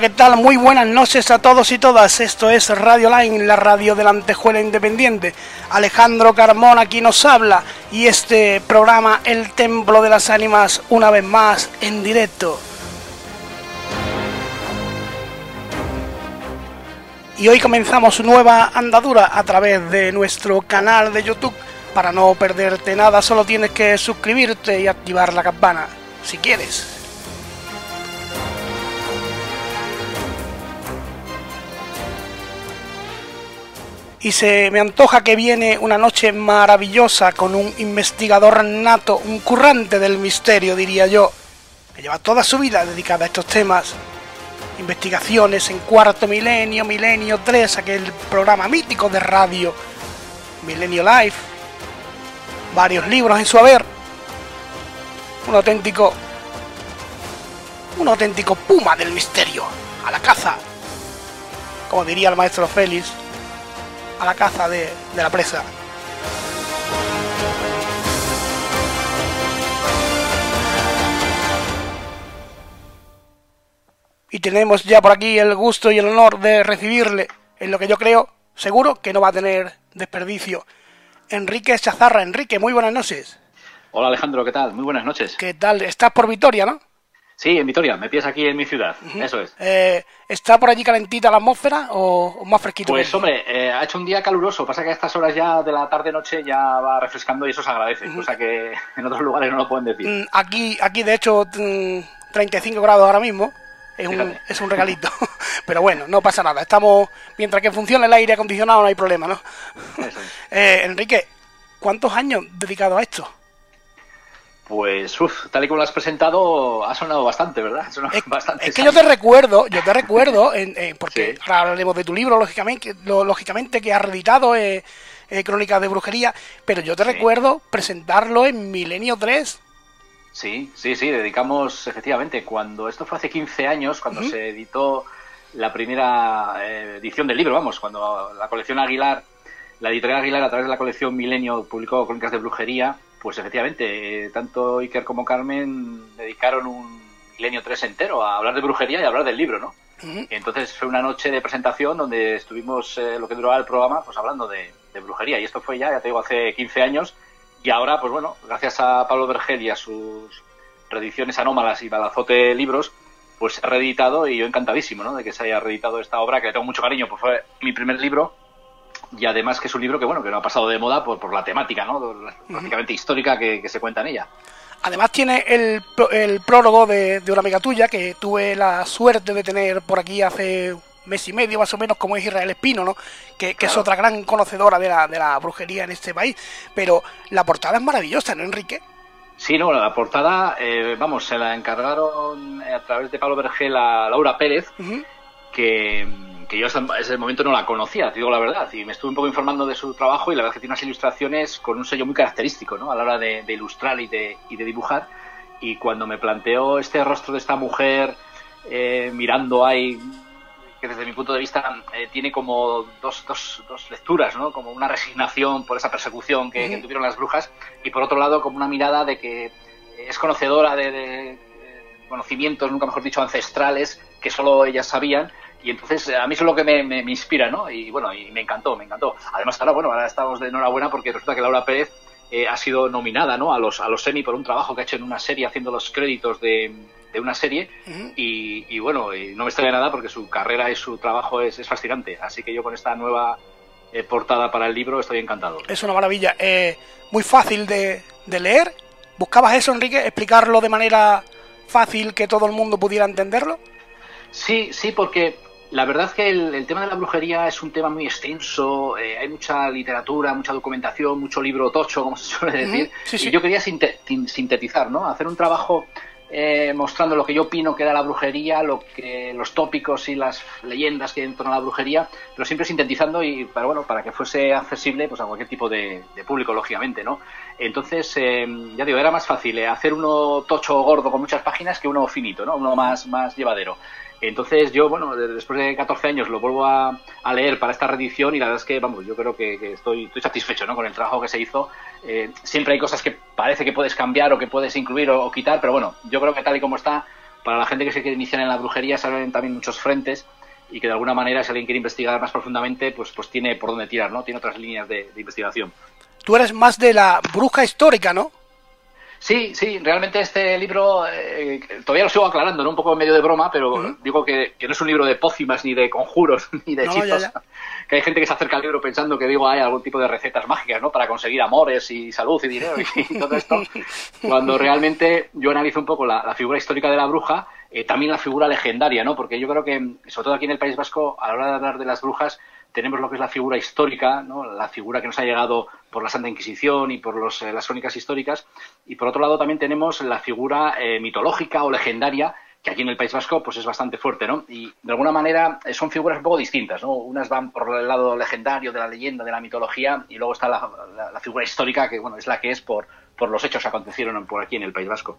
¿Qué tal? Muy buenas noches a todos y todas. Esto es Radio Line, la radio de la Antejuela Independiente. Alejandro Carmón aquí nos habla y este programa El Templo de las Ánimas una vez más en directo. Y hoy comenzamos nueva andadura a través de nuestro canal de YouTube. Para no perderte nada, solo tienes que suscribirte y activar la campana, si quieres. Y se me antoja que viene una noche maravillosa con un investigador nato, un currante del misterio, diría yo, que lleva toda su vida dedicada a estos temas. Investigaciones en cuarto milenio, milenio 3, aquel programa mítico de radio, Milenio Life, varios libros en su haber, un auténtico, un auténtico puma del misterio, a la caza, como diría el maestro Félix a la caza de, la presa. Y tenemos ya por aquí el gusto y el honor de recibirle en lo que yo creo, seguro que no va a tener desperdicio. Enrique Chazarra. Enrique, muy buenas noches. Hola Alejandro, ¿qué tal? Muy buenas noches. ¿Qué tal? Estás por Vitoria, ¿no? Sí, en Vitoria, me pides aquí en mi ciudad, eso es. Eh, ¿Está por allí calentita la atmósfera o, más fresquito? Pues hombre, eh, ha hecho un día caluroso, pasa que a estas horas ya de la tarde-noche ya va refrescando y eso se agradece, cosa que en otros lugares no lo pueden decir. Mm, aquí, aquí de hecho, 35 mm, grados ahora mismo, es un, es un, regalito. Pero bueno, no pasa nada. Estamos, mientras que funcione el aire acondicionado no hay problema, ¿no? Eh, Enrique, ¿cuántos años dedicado a esto? Pues, uff, tal y como lo has presentado, ha sonado bastante, ¿verdad? es, bastante es que yo te recuerdo, yo te recuerdo, porque ahora hablaremos de tu libro, lógicamente, lógicamente que has reeditado eh, eh, Crónicas de Brujería, pero yo te recuerdo presentarlo en Milenio 3. Sí, sí, sí, dedicamos, efectivamente, cuando esto fue hace 15 años, cuando se editó la primera eh, edición del libro, vamos, cuando la colección Aguilar, la editorial Aguilar a través de la colección Milenio publicó Crónicas de Brujería, pues efectivamente, eh, tanto Iker como Carmen dedicaron un milenio 3 entero a hablar de brujería y a hablar del libro, ¿no? Entonces fue una noche de presentación donde estuvimos, eh, lo que duraba el programa, pues hablando de, brujería. Y esto fue ya, ya te digo, hace 15 años. Y ahora, pues bueno, gracias a Pablo Vergel y a sus reediciones anómalas y balazote libros, pues se ha reeditado y yo encantadísimo, ¿no? De que se haya reeditado esta obra, que le tengo mucho cariño, pues fue mi primer libro y además que es un libro que bueno que no ha pasado de moda por, por la temática no prácticamente histórica que, se cuenta en ella. Además tiene el, el prólogo de, una amiga tuya que tuve la suerte de tener por aquí hace mes y medio más o menos como es Israel Espino no que, es otra gran conocedora de la, de la brujería en este país. Pero la portada es maravillosa no Enrique Sí, no, la portada, eh, vamos, se la encargaron a través de Pablo Vergel a Laura Pérez, que, que yo hasta ese momento no la conocía, te digo la verdad, y me estuve un poco informando de su trabajo y la verdad es que tiene unas ilustraciones con un sello muy característico ¿no? a la hora de, ilustrar y de, y de, dibujar. Y cuando me planteó este rostro de esta mujer eh, mirando ahí, que desde mi punto de vista eh, tiene como dos, dos, dos, lecturas, ¿no? como una resignación por esa persecución que, tuvieron las brujas y por otro lado como una mirada de que es conocedora de, de conocimientos, nunca mejor dicho, ancestrales que solo ellas sabían y entonces a mí eso es lo que me, me, inspira, ¿no? Y bueno, y me encantó, me encantó. Además, ahora, bueno, ahora estamos de enhorabuena porque resulta que Laura Pérez eh, ha sido nominada, ¿no? A los, a los Emmy por un trabajo que ha hecho en una serie haciendo los créditos de, de una serie y, y, bueno, y no me extraña nada porque su carrera y su trabajo es, es fascinante. Así que yo con esta nueva eh, portada para el libro estoy encantado. Es una maravilla. Eh, muy fácil de, de leer. ¿Buscabas eso, Enrique? ¿Explicarlo de manera fácil que todo el mundo pudiera entenderlo? Sí, sí, porque la verdad es que el, tema de la brujería es un tema muy extenso, eh, hay mucha literatura, mucha documentación, mucho libro tocho, como se suele decir, y yo quería sintetizar, ¿no? Hacer un trabajo eh, mostrando lo que yo opino que da la brujería, lo que los tópicos y las leyendas que hay en torno a la brujería, pero siempre sintetizando y para bueno para que fuese accesible pues a cualquier tipo de, público lógicamente, ¿no? Entonces eh, ya digo era más fácil eh, hacer uno tocho gordo con muchas páginas que uno finito, ¿no? Uno más más llevadero. Entonces yo, bueno, después de 14 años lo vuelvo a, leer para esta reedición y la verdad es que, vamos, yo creo que, estoy, estoy, satisfecho ¿no? con el trabajo que se hizo. Eh, siempre hay cosas que parece que puedes cambiar o que puedes incluir o, quitar, pero bueno, yo creo que tal y como está, para la gente que se quiere iniciar en la brujería, salen también muchos frentes y que de alguna manera si alguien quiere investigar más profundamente, pues, pues tiene por dónde tirar, ¿no? Tiene otras líneas de investigación. Tú eres más de la bruja histórica, ¿no? Sí, sí, realmente este libro eh, todavía lo sigo aclarando, ¿no? Un poco en medio de broma, pero digo que, no es un libro de pócimas, ni de conjuros, ni de hechizos. Que hay gente que se acerca al libro pensando que digo hay algún tipo de recetas mágicas, ¿no? Para conseguir amores y salud y dinero y todo esto. cuando realmente yo analizo un poco la, figura histórica de la bruja, eh, también la figura legendaria, ¿no? Porque yo creo que, sobre todo aquí en el País Vasco, a la hora de hablar de las brujas, tenemos lo que es la figura histórica, ¿no? la figura que nos ha llegado por la Santa Inquisición y por eh, las crónicas históricas, y por otro lado también tenemos la figura eh, mitológica o legendaria, que aquí en el País Vasco pues es bastante fuerte, ¿no? Y de alguna manera eh, son figuras un poco distintas, ¿no? Unas van por el lado legendario de la leyenda, de la mitología, y luego está la, figura histórica, que bueno, es la que es por, los hechos que acontecieron por aquí en el País Vasco.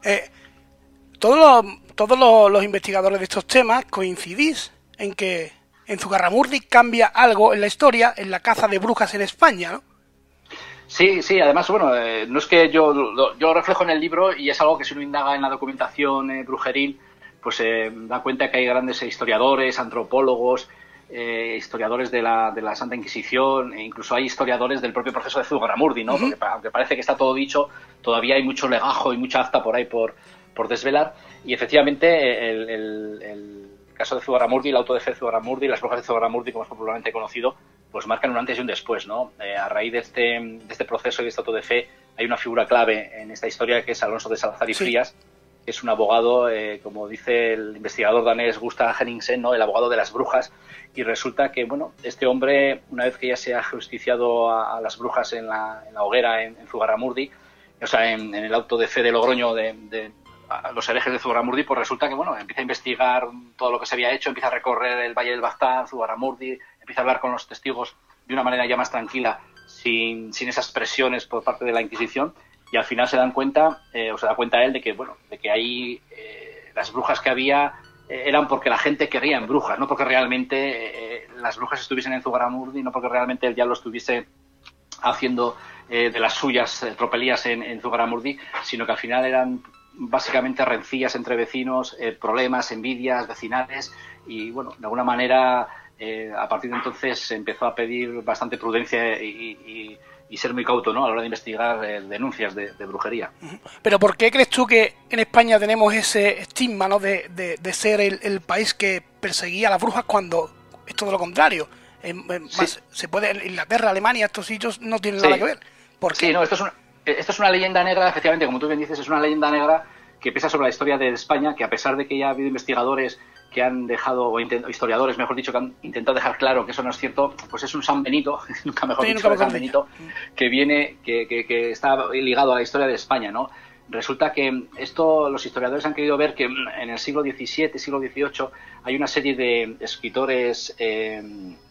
todos los investigadores de estos temas coincidís en que en Zugarramurdi cambia algo en la historia, en la caza de brujas en España, ¿no? Sí, sí, además, bueno, eh, no es que yo yo reflejo en el libro y es algo que si uno indaga en la documentación eh, brujeril, pues se eh, da cuenta que hay grandes historiadores, antropólogos, historiadores de la, de la Santa Inquisición, e incluso hay historiadores del propio proceso de Zugarramurdi, ¿no? Porque aunque parece que está todo dicho, todavía hay mucho legajo y mucha acta por ahí por, por desvelar. Y efectivamente, el caso de Zugarramurdi, el auto de fe de Zugarramurdi, las brujas de Zugarramurdi, como es popularmente conocido, pues marcan un antes y un después, ¿no? Eh, a raíz de este, de este proceso y de este auto de fe hay una figura clave en esta historia que es Alonso de Salazar y Frías, que es un abogado, eh, como dice el investigador danés Gustav Henningsen, ¿no? El abogado de las brujas, y resulta que, bueno, este hombre, una vez que ya se ha justiciado a, las brujas en la, hoguera en, en Zugarramurdi, o sea, en, el auto de fe de Logroño de, los herejes de Zugarramurdi, pues resulta que bueno, empieza a investigar todo lo que se había hecho, empieza a recorrer el Valle del Baztán, Zugarramurdi, empieza a hablar con los testigos de una manera ya más tranquila, sin, sin esas presiones por parte de la Inquisición, y al final se dan cuenta, eh, o se da cuenta él de que bueno, de que ahí eh, las brujas que había eh, eran porque la gente quería en brujas, no porque realmente las brujas estuviesen en Zugarramurdi, no porque realmente el diablo estuviese haciendo de las suyas tropelías en, Zugarramurdi, sino que al final eran básicamente rencillas entre vecinos, eh, problemas, envidias vecinales y bueno, de alguna manera eh, a partir de entonces se empezó a pedir bastante prudencia y, ser muy cauto ¿no? a la hora de investigar eh, denuncias de, brujería. Pero ¿por qué crees tú que en España tenemos ese estigma ¿no? de, ser el, país que perseguía a las brujas cuando es todo lo contrario? Se puede, en Inglaterra, Alemania, estos sitios no tienen nada que ver. ¿Por qué? Sí, no, esto es una esto es una leyenda negra, efectivamente, como tú bien dices, es una leyenda negra que pesa sobre la historia de España, que a pesar de que ya ha habido investigadores que han dejado, o historiadores, mejor dicho, que han intentado dejar claro que eso no es cierto, pues es un San Benito, nunca mejor dicho, San Benito, que viene, que, que, está ligado a la historia de España, ¿no? Resulta que esto los historiadores han querido ver que en el siglo XVII, siglo XVIII, hay una serie de escritores eh,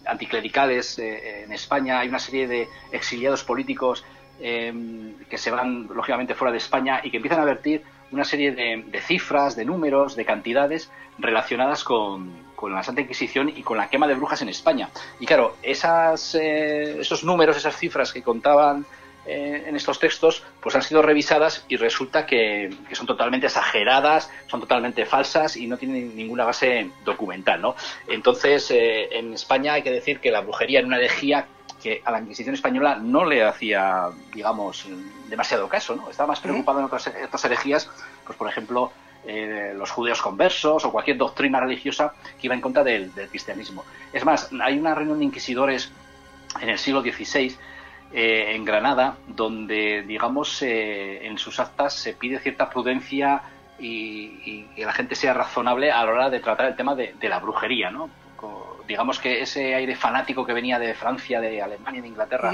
anticlericales eh, en España, hay una serie de exiliados políticos Em, que se van lógicamente fuera de España y que empiezan a vertir una serie de, cifras, de números, de cantidades relacionadas con, la Santa Inquisición y con la quema de brujas en España. Y claro, esas, eh, esos números, esas cifras que contaban eh, en estos textos, pues han sido revisadas y resulta que, son totalmente exageradas, son totalmente falsas y no tienen ninguna base documental, ¿no? Entonces, eh, en España hay que decir que la brujería en una herejía que a la Inquisición española no le hacía, digamos, demasiado caso, ¿no? Estaba más preocupado en otras, herejías, pues por ejemplo, eh, los judíos conversos o cualquier doctrina religiosa que iba en contra del, cristianismo. Es más, hay una reunión de inquisidores en el siglo XVI eh, en Granada donde, digamos, eh, en sus actas se pide cierta prudencia y, que la gente sea razonable a la hora de tratar el tema de, de la brujería, ¿no? Digamos que ese aire fanático que venía de Francia, de Alemania, de Inglaterra,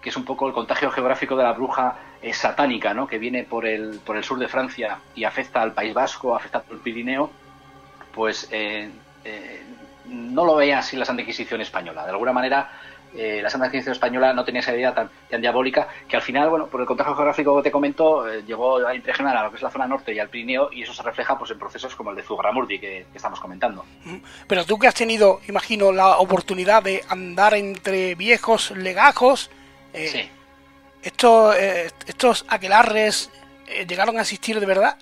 que es un poco el contagio geográfico de la bruja satánica, ¿no? que viene por el, por el sur de Francia y afecta al País Vasco, afecta al Pirineo, pues no lo veía así la Santa Inquisición española. De alguna manera eh, la Santa Inquisición Española no tenía esa idea tan, diabólica que al final, bueno, por el contagio geográfico que te comento, eh, llegó a impregnar a lo que es la zona norte y al Pirineo y eso se refleja pues en procesos como el de Zugarramurdi que, que estamos comentando. Pero tú que has tenido, imagino, la oportunidad de andar entre viejos legajos, eh, estos, estos aquelarres llegaron a existir de verdad.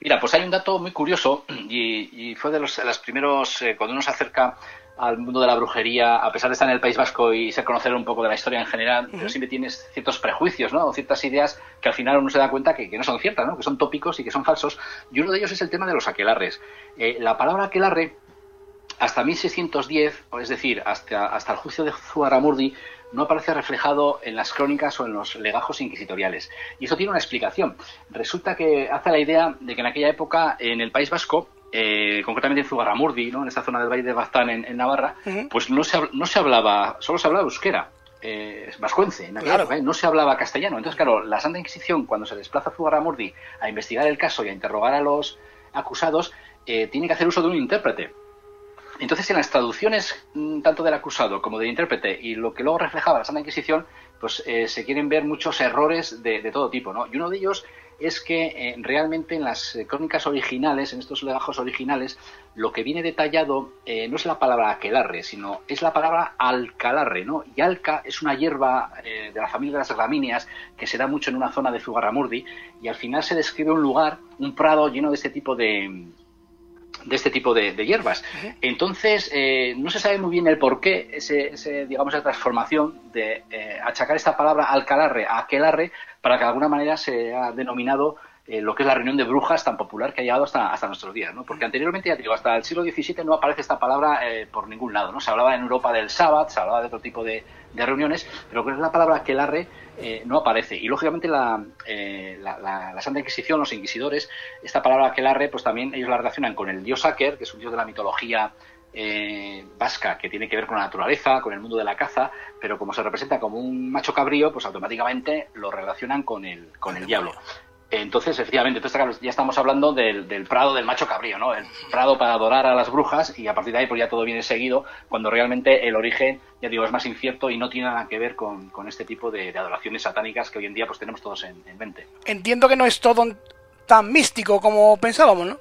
Mira, pues hay un dato muy curioso y, fue de los, de los primeros, cuando uno se acerca al mundo de la brujería, a pesar de estar en el País Vasco y ser conocer un poco de la historia en general, pero siempre tienes ciertos prejuicios, ¿no? O ciertas ideas que al final uno se da cuenta que, no son ciertas, ¿no? Que son tópicos y que son falsos. Y uno de ellos es el tema de los aquelarres. Eh, la palabra aquelarre, hasta 1610, es decir, hasta, hasta el juicio de Zuaramurdi, no aparece reflejado en las crónicas o en los legajos inquisitoriales. Y eso tiene una explicación. Resulta que hace la idea de que en aquella época, en el País Vasco, eh, concretamente en Zugarramurdi, ¿no? en esta zona del Valle de Baztán en, Navarra, pues no se, no se hablaba, solo se hablaba euskera. Eh, vascuence, en ¿eh? no se hablaba castellano. Entonces, claro, la Santa Inquisición, cuando se desplaza a Zugarramurdi a investigar el caso y a interrogar a los acusados, tiene que hacer uso de un intérprete. Entonces, en las traducciones mm, tanto del acusado como del intérprete y lo que luego reflejaba la Santa Inquisición, pues se quieren ver muchos errores de, de todo tipo, ¿no? Y uno de ellos es que eh, realmente en las eh, crónicas originales, en estos legajos originales, lo que viene detallado eh, no es la palabra aquelarre, sino es la palabra alcalarre, ¿no? Y alca es una hierba de la familia de las gramíneas que se da mucho en una zona de Zugarramurdi y al final se describe un lugar, un prado lleno de este tipo de, de este tipo de, hierbas. Entonces, no se sabe muy bien el por qué ese, digamos, esa transformación de achacar esta palabra alcalarre a aquelarre, para que de alguna manera se ha denominado eh, lo que es la reunión de brujas tan popular que ha llegado hasta, hasta nuestros días, ¿no? Porque anteriormente, ya digo, hasta el siglo XVII no aparece esta palabra eh, por ningún lado, ¿no? Se hablaba en Europa del sábado, se hablaba de otro tipo de, reuniones, pero que es la palabra aquelarre eh, no aparece. Y lógicamente la, la, Santa Inquisición, los inquisidores, esta palabra aquelarre, pues también ellos la relacionan con el dios Aker, que es un dios de la mitología eh, vasca que tiene que ver con la naturaleza, con el mundo de la caza, pero como se representa como un macho cabrío, pues automáticamente lo relacionan con el, con el diablo. Entonces, efectivamente, entonces, ya estamos hablando del, prado del macho cabrío, ¿no? El prado para adorar a las brujas y a partir de ahí pues ya todo viene seguido, cuando realmente el origen, ya digo, es más incierto y no tiene nada que ver con, este tipo de, adoraciones satánicas que hoy en día pues tenemos todos en, en mente. Entiendo que no es todo tan místico como pensábamos, ¿no?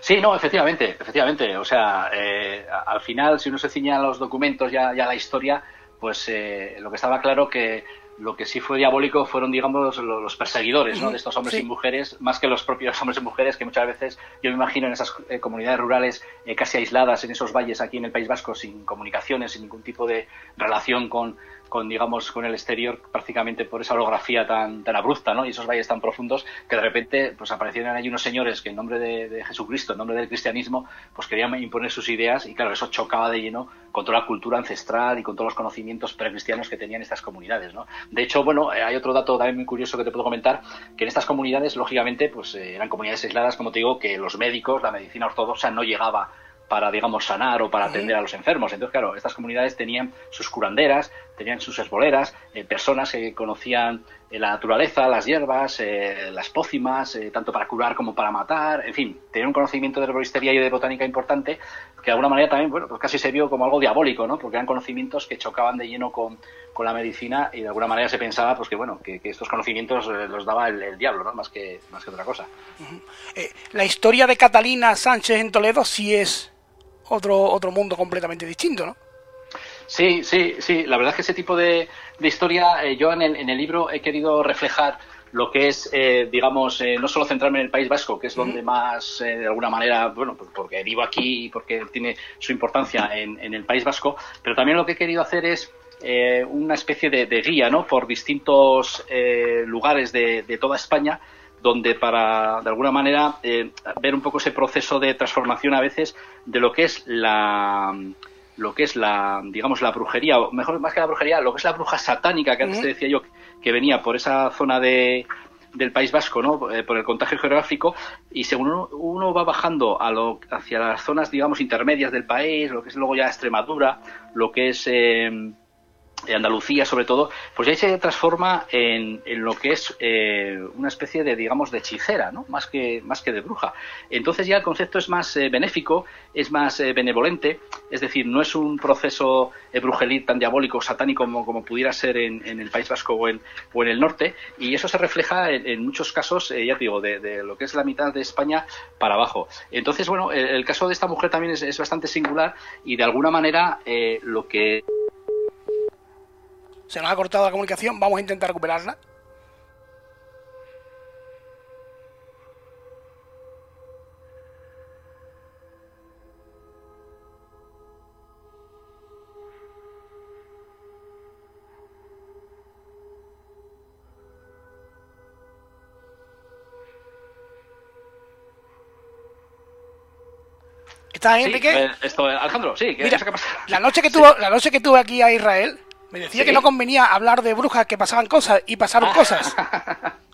Sí, no, efectivamente, efectivamente. O sea, eh, al final, si uno se ciña a los documentos y a, la historia, pues eh, lo que estaba claro que lo que sí fue diabólico fueron, digamos, los, perseguidores ¿no? de estos hombres y mujeres, más que los propios hombres y mujeres, que muchas veces yo me imagino en esas eh, comunidades rurales casi aisladas, en esos valles aquí en el País Vasco, sin comunicaciones, sin ningún tipo de relación con, con digamos con el exterior prácticamente por esa orografía tan tan abrupta ¿no? y esos valles tan profundos que de repente pues aparecieron ahí unos señores que en nombre de, Jesucristo en nombre del cristianismo pues querían imponer sus ideas y claro eso chocaba de lleno con toda la cultura ancestral y con todos los conocimientos precristianos que tenían estas comunidades ¿no? de hecho bueno eh, hay otro dato también muy curioso que te puedo comentar que en estas comunidades lógicamente pues eh, eran comunidades aisladas como te digo que los médicos la medicina ortodoxa no llegaba para, digamos, sanar o para atender a los enfermos. Entonces, claro, estas comunidades tenían sus curanderas, tenían sus esboleras, eh, personas que conocían eh, la naturaleza, las hierbas, eh, las pócimas, tanto para curar como para matar, en fin, tenían un conocimiento de herboristería y de botánica importante que de alguna manera también, bueno, pues casi se vio como algo diabólico, ¿no? Porque eran conocimientos que chocaban de lleno con, la medicina y de alguna manera se pensaba, pues que, bueno, que, estos conocimientos los daba el, diablo, ¿no? Más que, más que otra cosa. la historia de Catalina Sánchez en Toledo sí es otro, otro mundo completamente distinto, ¿no? Sí, sí, sí. La verdad es que ese tipo de, historia, eh, yo en el, en el libro he querido reflejar lo que es, eh, digamos, eh, no solo centrarme en el País Vasco, que es donde más, de alguna manera, bueno, porque vivo aquí y porque tiene su importancia en, en, el País Vasco, pero también lo que he querido hacer es una especie de, guía, ¿no? Por distintos lugares de, de, toda España donde para, de alguna manera, eh, ver un poco ese proceso de transformación a veces de lo que es la lo que es la, digamos, la brujería, o mejor, más que la brujería, lo que es la bruja satánica, que antes te decía yo, que venía por esa zona de, del País Vasco, ¿no? Eh, por el contagio geográfico, y según uno, va bajando a lo, hacia las zonas, digamos, intermedias del país, lo que es luego ya Extremadura, lo que es... Eh, Andalucía sobre todo, pues ahí se transforma en, en lo que es eh, una especie de, digamos, de hechicera, ¿no? Más que, más que de bruja. Entonces ya el concepto es más eh, benéfico, es más eh, benevolente, es decir, no es un proceso brujelí tan diabólico, satánico como, como pudiera ser en, en, el País Vasco o en, o en el norte, y eso se refleja en, muchos casos, ya digo, de, lo que es la mitad de España para abajo. Entonces, bueno, el, el caso de esta mujer también es, es bastante singular y de alguna manera lo que se nos ha cortado la comunicación, vamos a intentar recuperarla. ¿Estás, Enrique? Eh, esto, Alejandro, sí, Mira, La noche que tuvo, la noche que tuve aquí a Israel, me decía que no convenía hablar de brujas, que pasaban cosas y pasaron cosas.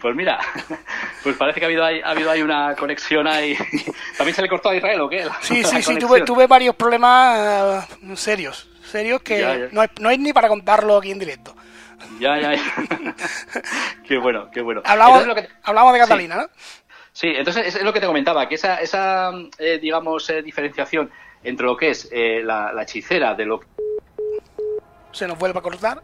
Pues mira, pues parece que ha habido ahí, ha habido ahí una conexión ahí. ¿También se le cortó a Israel o qué? sí, sí, sí, tuve, tuve varios problemas eh, serios, serios que No, hay, no hay ni para contarlo aquí en directo. Ya, ya, ya. qué bueno, qué bueno. Hablamos, hablamos de Catalina, ¿no? Sí, entonces es lo que te comentaba, que esa, esa eh, digamos, eh, diferenciación entre lo que es la, la hechicera de lo que se nos vuelve a cortar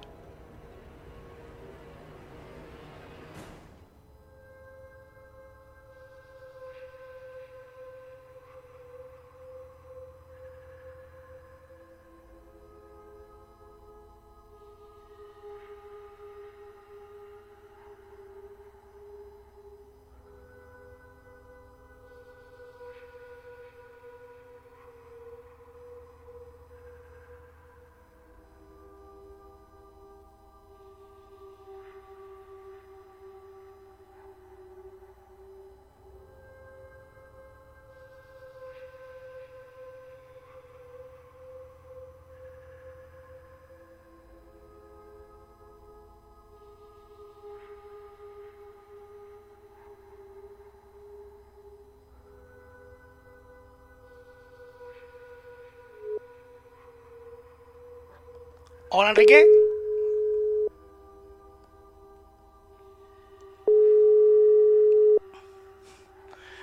Hola, Enrique.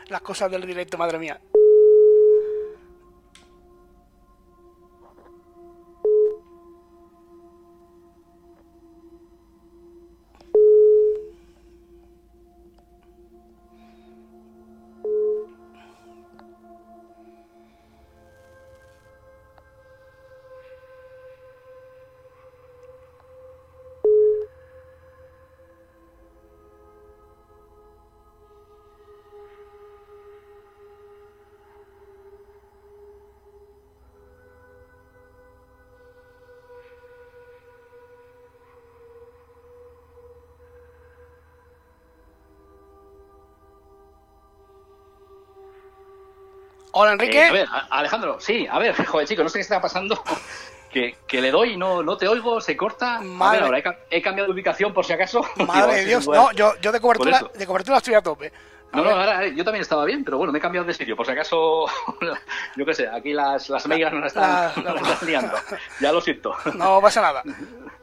Las cosas del directo, madre mía. Hola, Enrique. Eh, a ver, Alejandro, sí, a ver, joder, chico, no sé qué está pasando. Que, que, le doy y no, no te oigo, se corta. Madre. A ver, ahora he, cambiado de ubicación por si acaso. Madre de Dios, no, yo, yo de, cobertura, de cobertura estoy a tope. no, no, ahora eh, yo también estaba bien, pero bueno, me he cambiado de sitio. Por si acaso, yo qué sé, aquí las, las megas no las están, la, están liando. Ya lo siento. No pasa nada.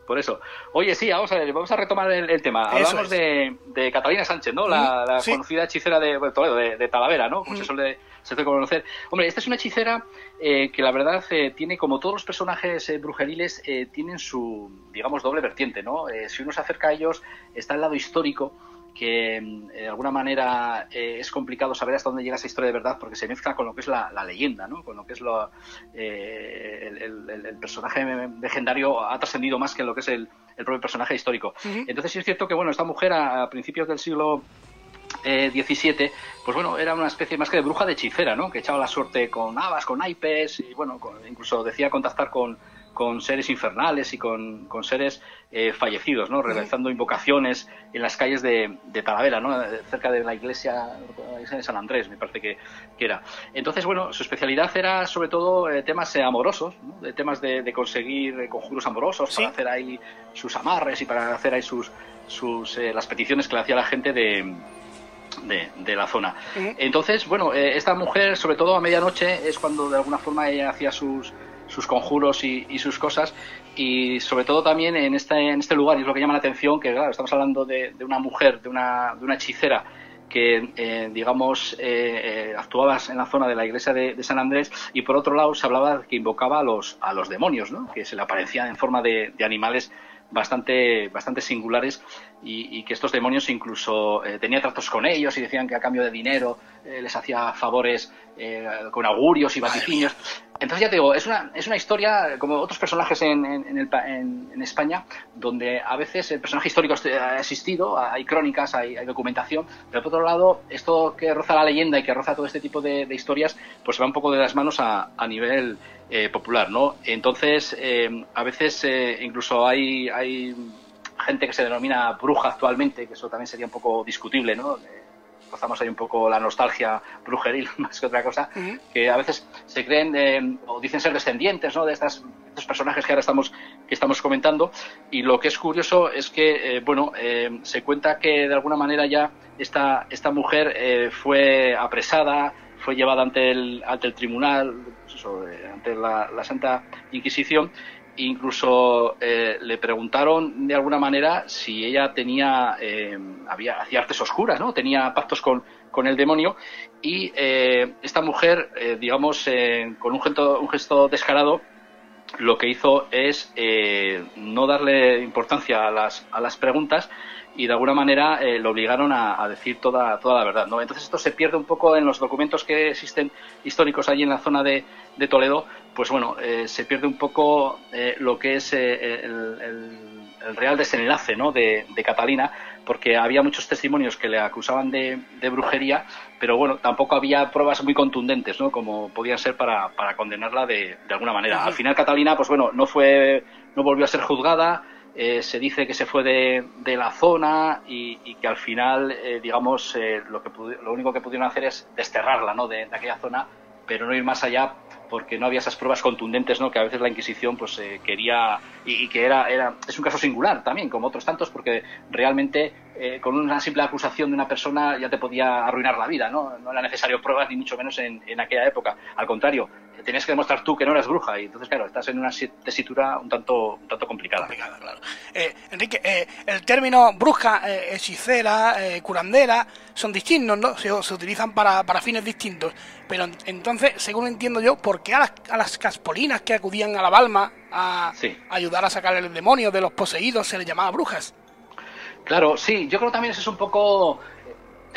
Por eso. Oye, sí, vamos a ver, vamos a retomar el, tema. Hablamos de, de, Catalina Sánchez, ¿no? La, conocida hechicera de, Toledo, de, Talavera, ¿no? Como se suele se hace conocer. Hombre, esta es una hechicera eh, que la verdad eh, tiene, como todos los personajes eh, brujeriles, tienen su, digamos, doble vertiente, ¿no? si uno se acerca a ellos, está el lado histórico, que de alguna manera es complicado saber hasta dónde llega esa historia de verdad porque se mezcla con lo que es la, leyenda, ¿no? con lo que es lo, el, personaje legendario ha trascendido más que lo que es el, propio personaje histórico. Entonces sí es cierto que bueno, esta mujer a principios del siglo eh, 17, pues bueno, era una especie más que de bruja de hechicera, ¿no? Que echaba la suerte con habas, con naipes, y bueno, incluso decía contactar con, con seres infernales y con, con seres eh, fallecidos, ¿no? Realizando invocaciones en las calles de, de, Talavera, ¿no? Cerca de la iglesia, de San Andrés, me parece que, que, era. Entonces, bueno, su especialidad era sobre todo eh, temas eh, amorosos, ¿no? de temas de, de conseguir conjuros amorosos para hacer ahí sus amarres y para hacer ahí sus, sus las peticiones que le hacía la gente de de, la zona. Entonces, bueno, eh, esta mujer, sobre todo a medianoche, es cuando de alguna forma ella hacía sus, sus conjuros y, sus cosas. Y sobre todo también en este, en este lugar, y es lo que llama la atención, que claro, estamos hablando de, una mujer, de una, de una hechicera que, eh, digamos, eh, actuaba en la zona de la iglesia de, San Andrés y por otro lado se hablaba que invocaba a los, a los demonios, ¿no? que se le aparecían en forma de, de animales bastante, bastante singulares y, que estos demonios incluso eh, tenía tratos con ellos y decían que a cambio de dinero eh, les hacía favores eh, con augurios y vaticinios. Entonces ya te digo, es una, es una historia como otros personajes en, en, el, en, España, donde a veces el personaje histórico ha existido, hay crónicas, hay, documentación, pero por otro lado, esto que roza la leyenda y que roza todo este tipo de, historias, pues se va un poco de las manos a, a nivel popular, ¿no? Entonces, a veces incluso hay, hay gente que se denomina bruja actualmente, que eso también sería un poco discutible, ¿no? Eh, rozamos ahí un poco la nostalgia brujeril más que otra cosa, que a veces se creen eh, o dicen ser descendientes ¿no? de estas, estos personajes que ahora estamos, que estamos comentando. Y lo que es curioso es que, eh, bueno, se cuenta que de alguna manera ya esta, esta mujer fue apresada, fue llevada ante el, ante el tribunal, pues ante la, la Santa Inquisición, incluso eh, le preguntaron de alguna manera si ella tenía eh, había hacía artes oscuras no tenía pactos con, con el demonio y eh, esta mujer digamos con un gesto, un gesto descarado lo que hizo es no darle importancia a las, a las preguntas y de alguna manera lo obligaron a, decir toda, toda la verdad. ¿no? Entonces esto se pierde un poco en los documentos que existen históricos allí en la zona de, de Toledo, pues bueno, eh, se pierde un poco eh, lo que es el, el, real desenlace ¿no? de, de, Catalina, porque había muchos testimonios que le acusaban de, de, brujería, pero bueno, tampoco había pruebas muy contundentes, ¿no? como podían ser para, para condenarla de, de alguna manera. Al final Catalina, pues bueno, no fue, no volvió a ser juzgada, eh, se dice que se fue de, la zona y, que al final, eh, digamos, eh, lo, que lo único que pudieron hacer es desterrarla ¿no? de, aquella zona, pero no ir más allá porque no había esas pruebas contundentes ¿no? que a veces la Inquisición pues quería y, que era, era es un caso singular también como otros tantos porque realmente con una simple acusación de una persona ya te podía arruinar la vida no, no era necesario pruebas ni mucho menos en, en aquella época al contrario tenías que demostrar tú que no eres bruja y entonces claro estás en una tesitura un tanto un tanto complicada, claro. Eh, Enrique eh, el término bruja eh, hechicera curandera son distintos no se, utilizan para, para, fines distintos. Pero entonces según entiendo yo ¿por qué a las, a las caspolinas que acudían a la balma a, ayudar a sacar el demonio de los poseídos se les llamaba brujas Claro, sí, yo creo que también eso es un poco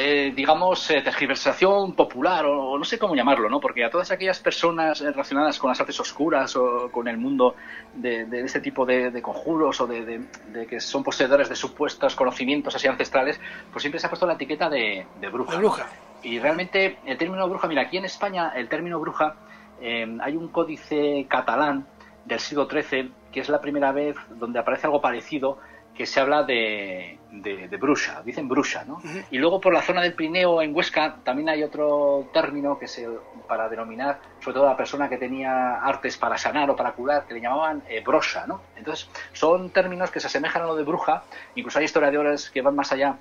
eh, digamos, eh, tergiversación popular, o, no sé cómo llamarlo, ¿no? Porque a todas aquellas personas eh, relacionadas con las artes oscuras o con el mundo de, este tipo de, conjuros o de, que son poseedores de supuestos conocimientos así ancestrales, pues siempre se ha puesto la etiqueta de, bruja. bruja. Y realmente el término bruja, mira, aquí en España el término bruja, hay un códice catalán del siglo XIII que es la primera vez donde aparece algo parecido que se habla de, de, bruja, dicen bruja, ¿no? Y luego por la zona del Pirineo, en Huesca, también hay otro término que se, para denominar, sobre todo a la persona que tenía artes para sanar o para curar, que le llamaban eh, brosa, ¿no? Entonces, son términos que se asemejan a lo de bruja, incluso hay historiadores que van más allá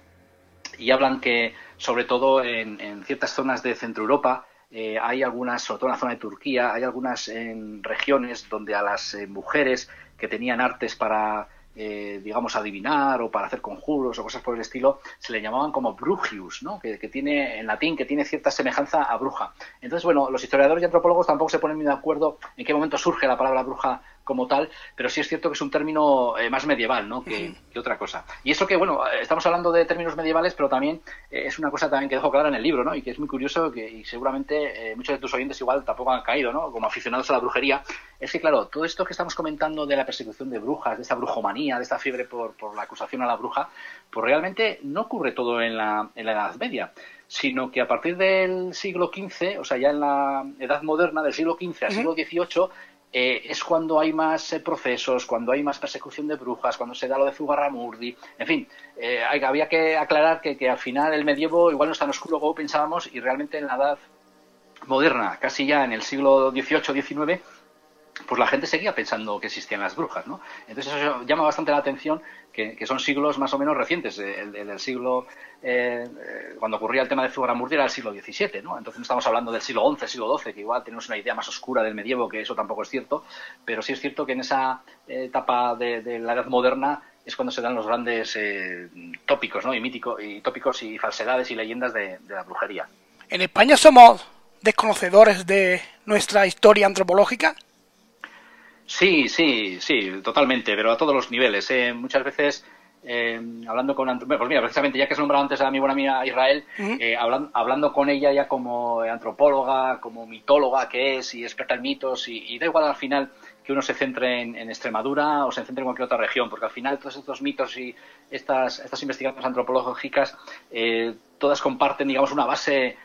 y hablan que, sobre todo en, ciertas zonas de Centro Europa, eh, hay algunas, sobre todo en la zona de Turquía, hay algunas en regiones donde a las eh, mujeres que tenían artes para eh, digamos, adivinar o para hacer conjuros o cosas por el estilo, se le llamaban como brugius, ¿no? Que, tiene, en latín, que tiene cierta semejanza a bruja. Entonces, bueno, los historiadores y antropólogos tampoco se ponen muy de acuerdo en qué momento surge la palabra bruja como tal, pero sí es cierto que es un término eh, más medieval ¿no? que, otra cosa. Y eso que, bueno, estamos hablando de términos medievales, pero también eh, es una cosa también que dejo clara en el libro, ¿no? Y que es muy curioso que, y seguramente muchos de tus oyentes igual tampoco han caído, ¿no? Como aficionados a la brujería, es que, claro, todo esto que estamos comentando de la persecución de brujas, de esta brujomanía, de esta fiebre por, por la acusación a la bruja, pues realmente no ocurre todo en la, en la Edad Media sino que a partir del siglo XV, o sea, ya en la Edad Moderna, del siglo XV al siglo XVIII, eh, es cuando hay más eh, procesos, cuando hay más persecución de brujas, cuando se da lo de Zugarramurdi, en fin, eh, había que aclarar que, al final el medievo igual no es tan oscuro como pensábamos y realmente en la edad moderna, casi ya en el siglo XVIII-XIX, pues la gente seguía pensando que existían las brujas, ¿no? Entonces eso llama bastante la atención que, son siglos más o menos recientes. El, del siglo, eh, eh, cuando ocurría el tema de Zugarramurdi era el siglo XVII, ¿no? Entonces no estamos hablando del siglo XI, siglo XII, que igual tenemos una idea más oscura del medievo, que eso tampoco es cierto, pero sí es cierto que en esa etapa de, la Edad Moderna es cuando se dan los grandes eh, tópicos, ¿no? Y míticos, y tópicos y falsedades y leyendas de la brujería. En España somos desconocedores de nuestra historia antropológica? Sí, sí, sí, totalmente, pero a todos los niveles. ¿eh? Muchas veces, eh, hablando con... Pues mira, precisamente, ya que has nombrado antes a mi buena amiga Israel, eh, hablando, con ella ya como antropóloga, como mitóloga que es, y experta en mitos, y, da igual al final que uno se centre en, Extremadura o se centre en cualquier otra región, porque al final todos estos mitos y estas, estas investigaciones antropológicas, todas comparten, digamos, una base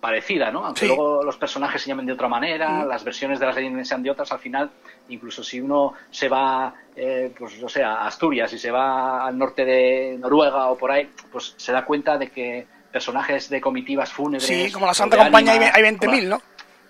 parecida, ¿no? Aunque luego los personajes se llamen de otra manera, las versiones de las leyendas sean de otras, al final, incluso si uno se va, eh, pues no sé, a Asturias y se va al norte de Noruega o por ahí, pues se da cuenta de que personajes de comitivas fúnebres... Sí, como la Santa Compañía hay 20.000, ¿no?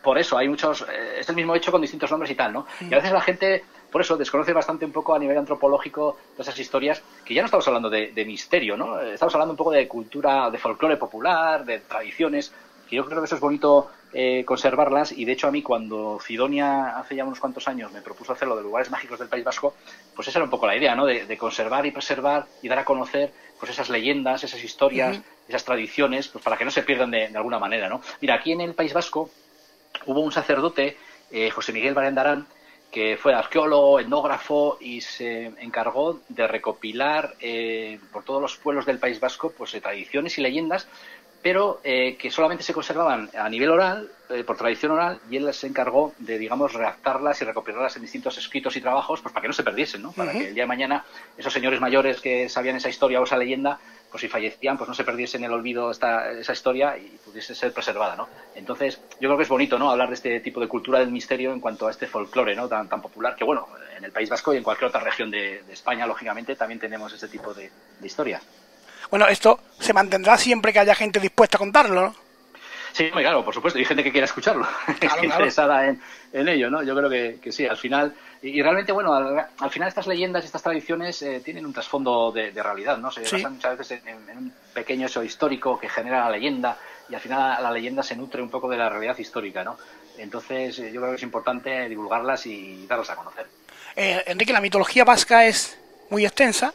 Por eso, hay muchos... Eh, es el mismo hecho con distintos nombres y tal, ¿no? Y a veces la gente por eso desconoce bastante un poco a nivel antropológico todas esas historias, que ya no estamos hablando de, de, misterio, ¿no? Estamos hablando un poco de cultura, de folclore popular, de tradiciones, que yo creo que eso es bonito eh, conservarlas y de hecho a mí cuando Cidonia hace ya unos cuantos años me propuso hacerlo de lugares mágicos del País Vasco, pues esa era un poco la idea, ¿no? De, conservar y preservar y dar a conocer pues esas leyendas, esas historias, esas tradiciones, pues para que no se pierdan de, alguna manera, ¿no? Mira, aquí en el País Vasco hubo un sacerdote, eh, José Miguel Barendarán, que fue arqueólogo, etnógrafo y se encargó de recopilar eh, por todos los pueblos del País Vasco pues tradiciones y leyendas pero eh, que solamente se conservaban a nivel oral, eh, por tradición oral, y él se encargó de, digamos, redactarlas y recopilarlas en distintos escritos y trabajos, pues para que no se perdiesen, ¿no? Para que el día de mañana esos señores mayores que sabían esa historia o esa leyenda, pues si fallecían, pues no se perdiese en el olvido esta, esa historia y pudiese ser preservada, ¿no? Entonces, yo creo que es bonito, ¿no? Hablar de este tipo de cultura del misterio en cuanto a este folclore, ¿no? Tan, tan popular, que bueno, en el País Vasco y en cualquier otra región de, España, lógicamente, también tenemos este tipo de, de historias. Bueno, esto se mantendrá siempre que haya gente dispuesta a contarlo, ¿no? Sí, claro, por supuesto. Y gente que quiera escucharlo, interesada en, ello, ¿no? Yo creo que, sí, al final. Y, realmente, bueno, al, final estas leyendas estas tradiciones eh, tienen un trasfondo de, realidad, ¿no? Se basan muchas veces en, un pequeño hecho histórico que genera la leyenda y al final la leyenda se nutre un poco de la realidad histórica, ¿no? Entonces, eh, yo creo que es importante divulgarlas y darlas a conocer. Eh, Enrique, la mitología vasca es muy extensa.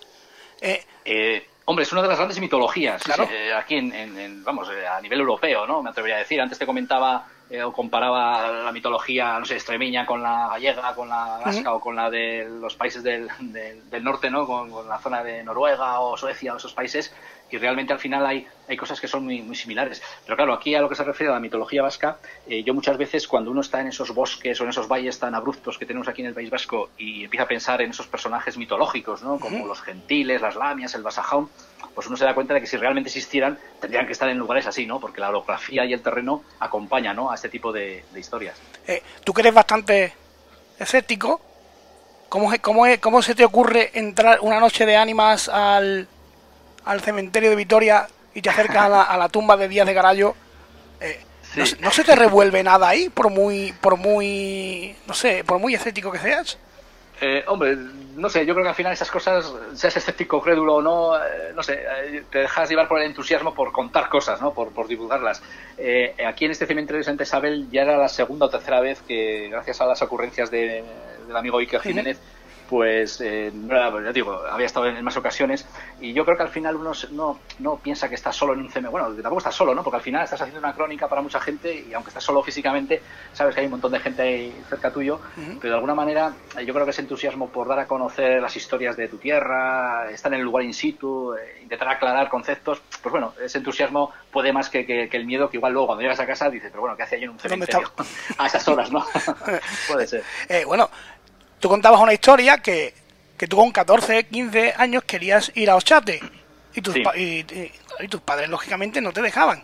Eh, Hombre, es una de las grandes mitologías eh, aquí en, vamos, eh, a nivel europeo, ¿no? Me atrevería a decir. Antes te comentaba eh, o comparaba la mitología, no sé, extremeña con la gallega, con la vasca o con la de los países del, del, norte, ¿no? Con, la zona de Noruega o Suecia o esos países y realmente al final hay, hay cosas que son muy, muy similares. Pero claro, aquí a lo que se refiere a la mitología vasca, eh, yo muchas veces cuando uno está en esos bosques o en esos valles tan abruptos que tenemos aquí en el País Vasco y empieza a pensar en esos personajes mitológicos, ¿no? como los gentiles, las lamias, el basajaun, pues uno se da cuenta de que si realmente existieran tendrían que estar en lugares así, ¿no? Porque la orografía y el terreno acompañan ¿no? a este tipo de, historias. Eh, Tú que eres bastante escéptico, ¿cómo, cómo, ¿cómo se te ocurre entrar una noche de ánimas al al cementerio de Vitoria y te acercas a la, tumba de Díaz de Garallo, eh, no, se te revuelve nada ahí, por muy, por muy, no sé, por muy escéptico que seas. Eh, hombre, no sé, yo creo que al final esas cosas, seas escéptico, crédulo o no, eh, no sé, te dejas llevar por el entusiasmo por contar cosas, ¿no? Por, por divulgarlas. aquí en este cementerio de Santa Isabel ya era la segunda o tercera vez que, gracias a las ocurrencias de, del amigo Iker Jiménez, pues eh, ya digo, había estado en, más ocasiones y yo creo que al final uno no, no piensa que está solo en un CM, bueno, tampoco estás solo, ¿no? Porque al final estás haciendo una crónica para mucha gente y aunque estás solo físicamente, sabes que hay un montón de gente ahí cerca tuyo, pero de alguna manera eh, yo creo que ese entusiasmo por dar a conocer las historias de tu tierra, estar en el lugar in situ, eh, intentar aclarar conceptos, pues bueno, ese entusiasmo puede más que, que, el miedo que igual luego cuando llegas a casa dices, pero bueno, ¿qué hacía yo en un cementerio? a esas horas, ¿no? puede ser. bueno, tú contabas una historia que, que tú con 14, 15 años querías ir a Ochate y tus, y, tus padres lógicamente no te dejaban.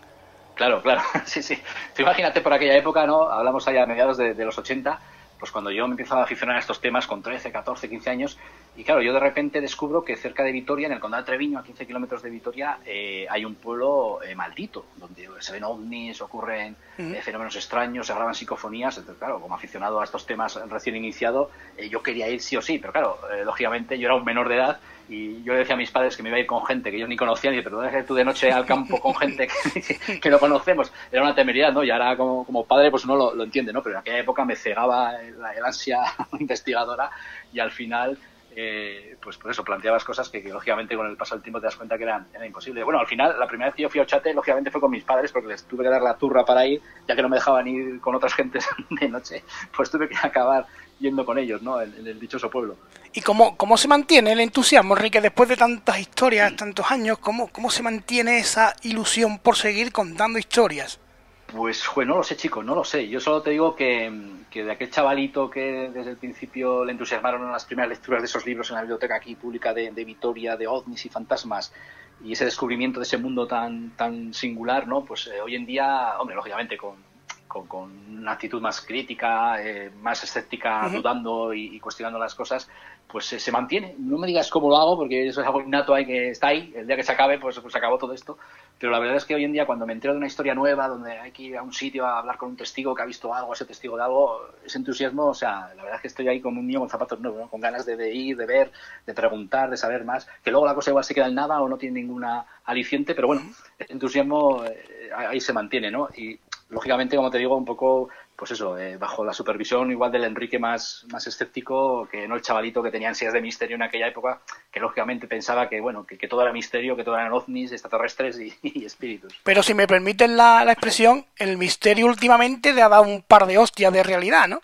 Claro, claro, sí, sí. imagínate por aquella época, ¿no? Hablamos allá a mediados de, los 80, pues cuando yo me empezaba a aficionar a estos temas con 13, 14, 15 años, Y claro, yo de repente descubro que cerca de Vitoria, en el condado de Treviño, a 15 kilómetros de Vitoria, eh, hay un pueblo eh, maldito, donde se ven ovnis, ocurren eh, fenómenos extraños, se graban psicofonías. Entonces, claro, como aficionado a estos temas recién iniciado, yo quería ir sí o sí, pero claro, lógicamente yo era un menor de edad y yo le decía a mis padres que me iba a ir con gente que ellos ni conocían, y dije, pero ¿dónde tú de noche al campo con gente que, que, no conocemos? Era una temeridad, ¿no? Y ahora como, como padre pues uno lo, lo, entiende, ¿no? Pero en aquella época me cegaba el, el ansia investigadora y al final eh, pues por eso planteabas cosas que, lógicamente con el paso del tiempo te das cuenta que eran, era imposible. Bueno, al final, la primera vez que yo fui a Ochate, lógicamente fue con mis padres porque les tuve que dar la turra para ir, ya que no me dejaban ir con otras gentes de noche, pues tuve que acabar yendo con ellos, ¿no? En, el dichoso pueblo. ¿Y cómo, cómo se mantiene el entusiasmo, Enrique, después de tantas historias, tantos años? ¿Cómo, cómo se mantiene esa ilusión por seguir contando historias? Pues, bueno, no lo sé, chicos, no lo sé. Yo solo te digo que, de aquel chavalito que desde el principio le entusiasmaron las primeras lecturas de esos libros en la biblioteca aquí pública de, Vitoria, de ovnis y fantasmas, y ese descubrimiento de ese mundo tan, tan singular, ¿no? Pues eh, hoy en día, hombre, lógicamente con, con, una actitud más crítica, eh, más escéptica, dudando y, cuestionando las cosas, pues se mantiene. No me digas cómo lo hago, porque eso es algo innato ahí que está ahí. El día que se acabe, pues, pues acabó todo esto. Pero la verdad es que hoy en día, cuando me entero de una historia nueva, donde hay que ir a un sitio a hablar con un testigo que ha visto algo, ese testigo de algo, ese entusiasmo, o sea, la verdad es que estoy ahí como un niño con zapatos nuevos, con ganas de, ir, de ver, de preguntar, de saber más. Que luego la cosa igual se queda en nada o no tiene ninguna aliciente, pero bueno, el entusiasmo eh, ahí se mantiene, ¿no? Y lógicamente, como te digo, un poco, pues eso, eh, bajo la supervisión igual del Enrique más, más escéptico, que no el chavalito que tenía ansias de misterio en aquella época, que lógicamente pensaba que, bueno, que, todo era misterio, que todo eran ovnis, extraterrestres y, espíritus. Pero si me permiten la, la expresión, el misterio últimamente le ha dado un par de hostias de realidad, ¿no?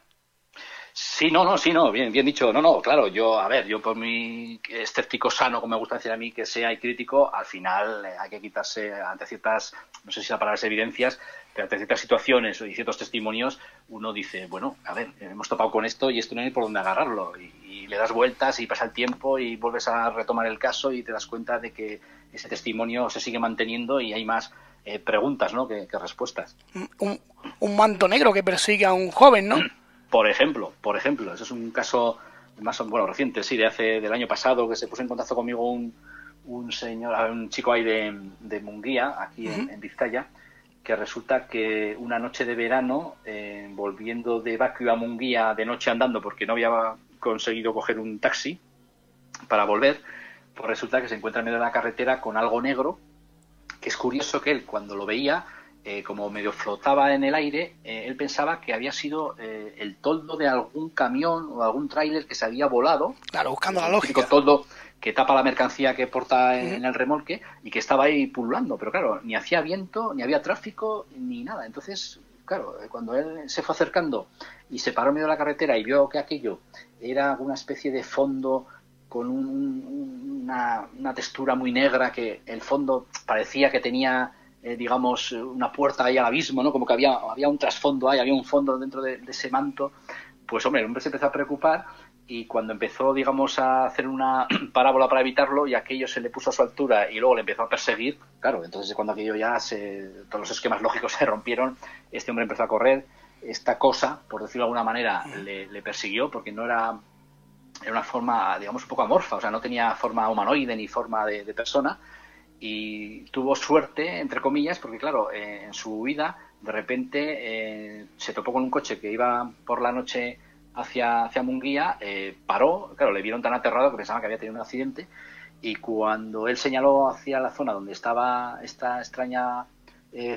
Sí, no, no, sí, no, bien, bien dicho. No, no, claro, yo, a ver, yo por mi escéptico sano, como me gusta decir a mí, que sea y crítico, al final eh, hay que quitarse ante ciertas, no sé si la palabra es evidencias, pero ante ciertas situaciones y ciertos testimonios, uno dice, bueno, a ver, hemos topado con esto y esto no hay por dónde agarrarlo. Y, le das vueltas y pasa el tiempo y vuelves a retomar el caso y te das cuenta de que ese testimonio se sigue manteniendo y hay más eh, preguntas, ¿no?, que, respuestas. Un, un manto negro que persigue a un joven, ¿no? Por ejemplo, por ejemplo, eso es un caso más bueno reciente, sí, de hace del año pasado que se puso en contacto conmigo un, un señor, un chico ahí de, de Munguía, aquí en, Vizcaya, que resulta que una noche de verano, eh, volviendo de Baquio a Munguía de noche andando porque no había conseguido coger un taxi para volver, pues resulta que se encuentra en medio de la carretera con algo negro, que es curioso que él cuando lo veía eh, como medio flotaba en el aire, eh, él pensaba que había sido eh, el toldo de algún camión o algún tráiler que se había volado. Claro, buscando la lógica. toldo que tapa la mercancía que porta en, el remolque y que estaba ahí pululando. Pero claro, ni hacía viento, ni había tráfico, ni nada. Entonces, claro, cuando él se fue acercando y se paró en medio de la carretera y vio que aquello era una especie de fondo con una, una textura muy negra, que el fondo parecía que tenía eh, digamos, una puerta ahí al abismo, ¿no? Como que había, había un trasfondo ahí, había un fondo dentro de, ese manto. Pues, hombre, el hombre se empezó a preocupar y cuando empezó, digamos, a hacer una parábola para evitarlo y aquello se le puso a su altura y luego le empezó a perseguir, claro, entonces cuando aquello ya se, todos los esquemas lógicos se rompieron, este hombre empezó a correr, esta cosa, por decirlo de alguna manera, le, persiguió porque no era, era una forma, digamos, un poco amorfa, o sea, no tenía forma humanoide ni forma de, de persona, y tuvo suerte, entre comillas, porque claro, eh, en su huida de repente eh, se topó con un coche que iba por la noche hacia, hacia Munguía, eh, paró, claro, le vieron tan aterrado que pensaban que había tenido un accidente y cuando él señaló hacia la zona donde estaba esta extraña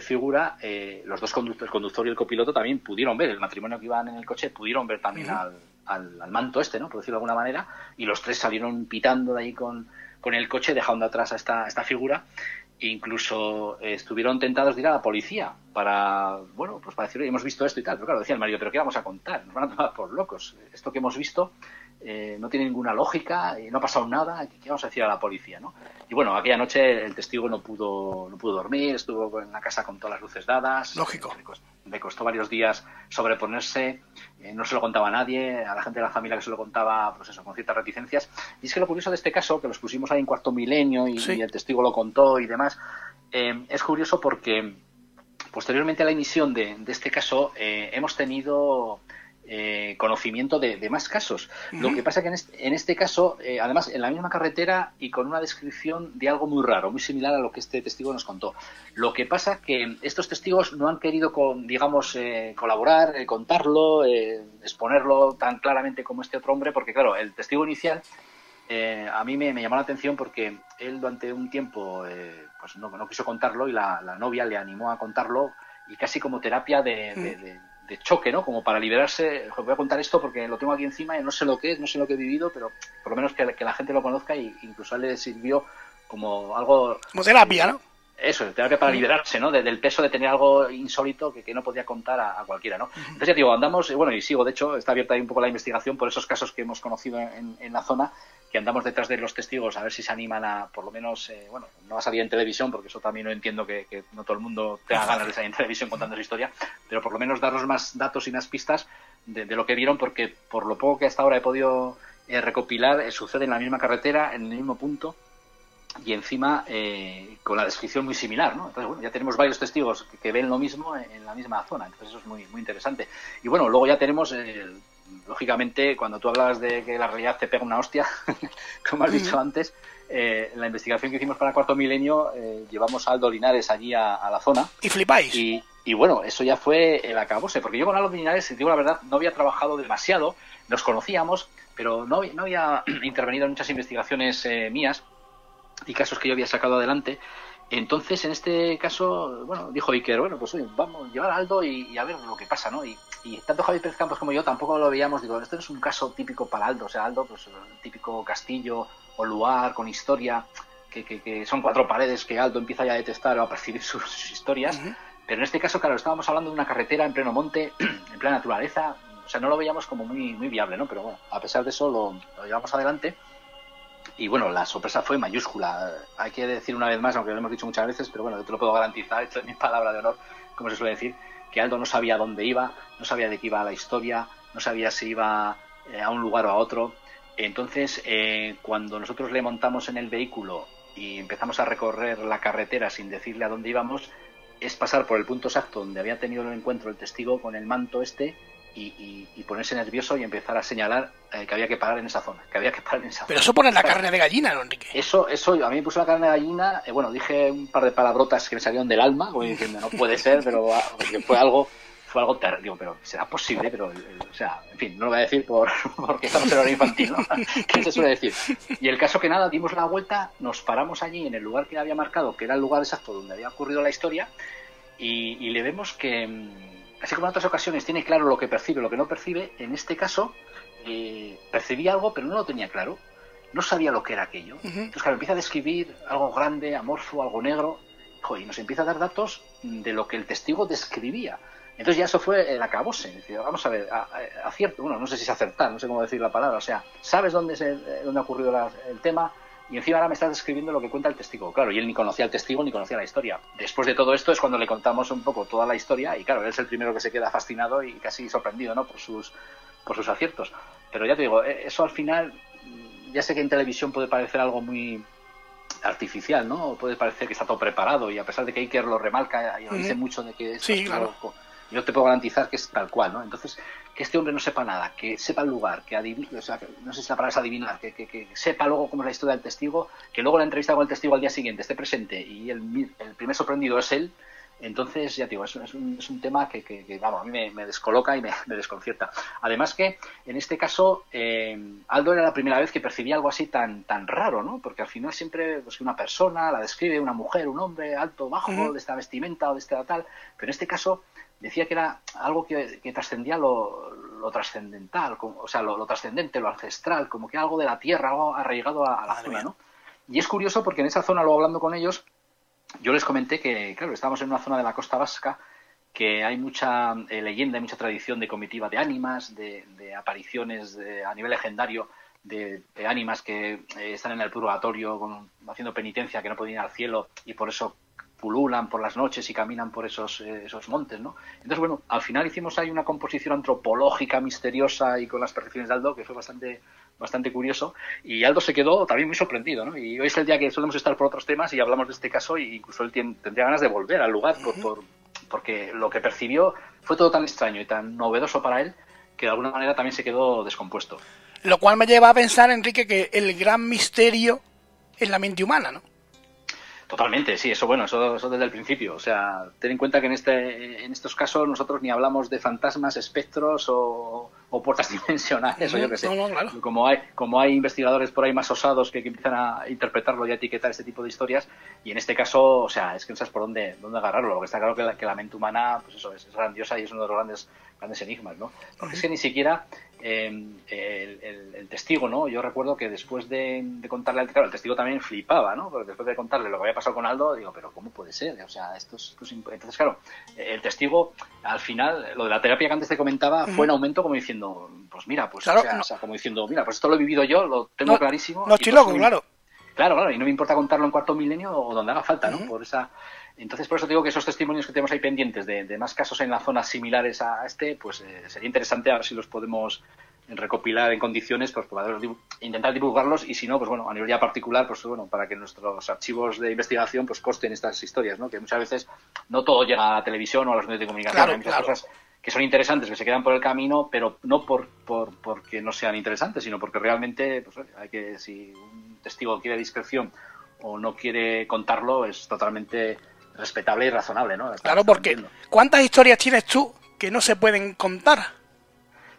figura, los dos conductores, el conductor y el copiloto también pudieron ver, el matrimonio que iban en el coche pudieron ver también al, al, al, manto este, ¿no? Por decirlo de alguna manera, y los tres salieron pitando de ahí con con el coche dejando atrás a esta, esta figura e incluso eh, estuvieron tentados de ir a la policía para, bueno, pues para decir, hemos visto esto y tal. Pero claro, decía el marido, ¿pero qué vamos a contar? Nos van a tomar por locos. Esto que hemos visto eh, no tiene ninguna lógica, y no ha pasado nada, ¿qué vamos a decir a la policía? ¿no? Y bueno, aquella noche el testigo no pudo, no pudo dormir, estuvo en la casa con todas las luces dadas. Lógico. Le costó, varios días sobreponerse, eh, no se lo contaba a nadie, a la gente de la familia que se lo contaba, pues eso, con ciertas reticencias. Y es que lo curioso de este caso, que los pusimos ahí en cuarto milenio y, el testigo lo contó y demás, eh, es curioso porque posteriormente a la emisión de, este caso hemos tenido eh, conocimiento de, más casos. Lo que pasa que en este, en este caso, eh, además, en la misma carretera y con una descripción de algo muy raro, muy similar a lo que este testigo nos contó. Lo que pasa que estos testigos no han querido, con, digamos, eh, colaborar, contarlo, exponerlo tan claramente como este otro hombre, porque claro, el testigo inicial a mí me, llamó la atención porque él durante un tiempo pues no, no, quiso contarlo y la, novia le animó a contarlo y casi como terapia de de choque, ¿no? Como para liberarse, voy a contar esto porque lo tengo aquí encima y no sé lo que es, no sé lo que he vivido, pero por lo menos que, la gente lo conozca y incluso le sirvió como algo... Como terapia, ¿no? Eso, terapia para liberarse, ¿no? del peso de tener algo insólito que, no podía contar a, cualquiera, ¿no? Entonces ya digo, andamos, bueno, y sigo, de hecho, está abierta ahí un poco la investigación por esos casos que hemos conocido en, en la zona que andamos detrás de los testigos a ver si se animan a, por lo menos, eh, bueno, no va a salir en televisión, porque eso también no entiendo que, no todo el mundo tenga ganas de salir en televisión contando su historia, pero por lo menos darnos más datos y más pistas de, lo que vieron, porque por lo poco que hasta ahora he podido eh, recopilar, eh, sucede en la misma carretera, en el mismo punto, y encima con la descripción muy similar, ¿no? Entonces, bueno, ya tenemos varios testigos que, ven lo mismo en, la misma zona, entonces eso es muy, muy interesante. Y bueno, luego ya tenemos lógicamente, cuando tú hablabas de que la realidad te pega una hostia, como has dicho antes, eh, en la investigación que hicimos para Cuarto Milenio, eh, llevamos a Aldo Linares allí a, la zona. ¿Y flipáis? Y, bueno, eso ya fue el acabose, porque yo con Aldo Linares, si digo la verdad, no había trabajado demasiado, nos conocíamos, pero no, no había intervenido en muchas investigaciones eh, mías y casos que yo había sacado adelante. Entonces, en este caso, bueno, dijo Iker, bueno, pues oye, vamos a llevar a Aldo y, a ver lo que pasa, ¿no? Y, tanto Javi Pérez Campos como yo tampoco lo veíamos, digo, esto no es un caso típico para Aldo, o sea, Aldo, pues el típico castillo o lugar con historia, que, que, son cuatro paredes que Aldo empieza ya a detestar o a percibir sus, historias, pero en este caso, claro, estábamos hablando de una carretera en pleno monte, en plena naturaleza, o sea, no lo veíamos como muy, muy viable, ¿no? Pero bueno, a pesar de eso lo llevamos adelante y bueno, la sorpresa fue mayúscula. Hay que decir una vez más, aunque lo hemos dicho muchas veces, pero bueno, yo te lo puedo garantizar, esto es mi palabra de honor, como se suele decir, que Aldo no sabía dónde iba, no sabía de qué iba la historia, no sabía si iba eh, a un lugar o a otro. Entonces, eh, cuando nosotros le montamos en el vehículo y empezamos a recorrer la carretera sin decirle a dónde íbamos, es pasar por el punto exacto donde había tenido el encuentro el testigo con el manto este y, ponerse nervioso y empezar a señalar eh, que había que parar en esa zona, que había que parar en esa Pero eso pone la carne de gallina, ¿no, Enrique? Eso, eso, a mí me puso la carne de gallina, eh, bueno, dije un par de palabrotas que me salieron del alma, como diciendo, no puede ser, pero ah, fue algo fue algo terrible, pero será posible, pero, o sea, en fin, no lo voy a decir por, porque estamos en hora infantil, ¿no? ¿Qué se suele decir? Y el caso que nada, dimos la vuelta, nos paramos allí en el lugar que había marcado, que era el lugar exacto donde había ocurrido la historia, y le vemos que, mm, así como en otras ocasiones tiene claro lo que percibe, lo que no percibe, en este caso eh, percibía algo pero no lo tenía claro, no sabía lo que era aquello. Entonces, claro, empieza a describir algo grande, amorfo, algo negro, y nos empieza a dar datos de lo que el testigo describía. Entonces ya eso fue el acabose. Vamos a ver, acierto, bueno, no sé si es acertar, no sé cómo decir la palabra, o sea, sabes dónde, es dónde ha ocurrido el tema, y encima ahora me estás describiendo lo que cuenta el testigo. Claro, y él ni conocía al testigo ni conocía la historia. Después de todo esto es cuando le contamos un poco toda la historia y claro, él es el primero que se queda fascinado y casi sorprendido, ¿no? Por sus, por sus aciertos. Pero ya te digo, eh, eso al final, ya sé que en televisión puede parecer algo muy artificial, ¿no? Puede parecer que está todo preparado y a pesar de que Iker lo remarca y lo dice mucho de que es sí, claro yo te puedo garantizar que es tal cual, ¿no? Entonces, que este hombre no sepa nada, que sepa el lugar, que adivine, o sea, no sé si la palabra es adivinar, que, que, sepa luego cómo es la historia del testigo, que luego la entrevista con el testigo al día siguiente esté presente y el, el primer sorprendido es él, entonces, ya digo, es, es, un, es un tema que, que, vamos, a mí me, descoloca y me, desconcierta. Además que, en este caso, eh, Aldo era la primera vez que percibía algo así tan, tan raro, ¿no? Porque al final siempre, pues una persona la describe, una mujer, un hombre, alto, bajo, de esta vestimenta o de esta tal, pero en este caso decía que era algo que, trascendía lo, lo, trascendental, o sea, lo, trascendente, lo ancestral, como que algo de la tierra, algo arraigado a, la zona, ¿no? Y es curioso porque en esa zona, luego hablando con ellos, yo les comenté que, claro, estábamos en una zona de la costa vasca que hay mucha eh, leyenda, hay mucha tradición de comitiva de ánimas, de, apariciones a nivel legendario de, ánimas que eh, están en el purgatorio haciendo penitencia, que no pueden ir al cielo y por eso pululan por las noches y caminan por esos, eh, esos montes, ¿no? Entonces, bueno, al final hicimos ahí una composición antropológica misteriosa y con las percepciones de Aldo que fue bastante, bastante curioso y Aldo se quedó también muy sorprendido, ¿no? Y hoy es el día que solemos estar por otros temas y hablamos de este caso y incluso él tendría ganas de volver al lugar por, porque lo que percibió fue todo tan extraño y tan novedoso para él que de alguna manera también se quedó descompuesto. Lo cual me lleva a pensar, Enrique, que el gran misterio es la mente humana, ¿no? Totalmente, sí, eso bueno, eso, desde el principio. O sea, ten en cuenta que en, este, en estos casos nosotros ni hablamos de fantasmas, espectros o, puertas dimensionales, o yo qué sé. como, hay, como hay investigadores por ahí más osados que, empiezan a interpretarlo y a etiquetar este tipo de historias, y en este caso, o sea, es que no sabes por dónde, dónde agarrarlo. Lo que está claro que la, que la mente humana, pues eso, es, grandiosa y es uno de los grandes, grandes enigmas, ¿no? Porque es que ni siquiera Em, el, testigo, ¿no? Yo recuerdo que después de, contarle al claro, el testigo también flipaba, ¿no? Porque después de contarle lo que había pasado con Aldo, digo, pero ¿cómo puede ser? O sea, esto es, Entonces, claro, el testigo, al final, lo de la terapia que antes te comentaba, fue en aumento como diciendo, pues mira, pues, o, sea, como diciendo, mira, pues esto lo he vivido yo, lo tengo clarísimo. No estoy loco, claro. Claro, claro, y no me importa contarlo en cuarto milenio o donde haga falta, ¿no? Por esa entonces, por eso digo que esos testimonios que tenemos ahí pendientes de, más casos en las zonas similares a este, pues eh, sería interesante a ver si los podemos recopilar en condiciones, pues poder intentar divulgarlos y si no, pues bueno, a nivel ya particular, pues bueno, para que nuestros archivos de investigación pues costen estas historias, ¿no? Que muchas veces no todo llega a la televisión o a los medios de comunicación, hay muchas cosas que son interesantes, que se quedan por el camino, pero no por, por porque no sean interesantes, sino porque realmente, pues hay que, si un testigo quiere discreción o no quiere contarlo, es totalmente respetable y razonable, ¿no? claro, porque ¿cuántas historias tienes tú que no se pueden contar?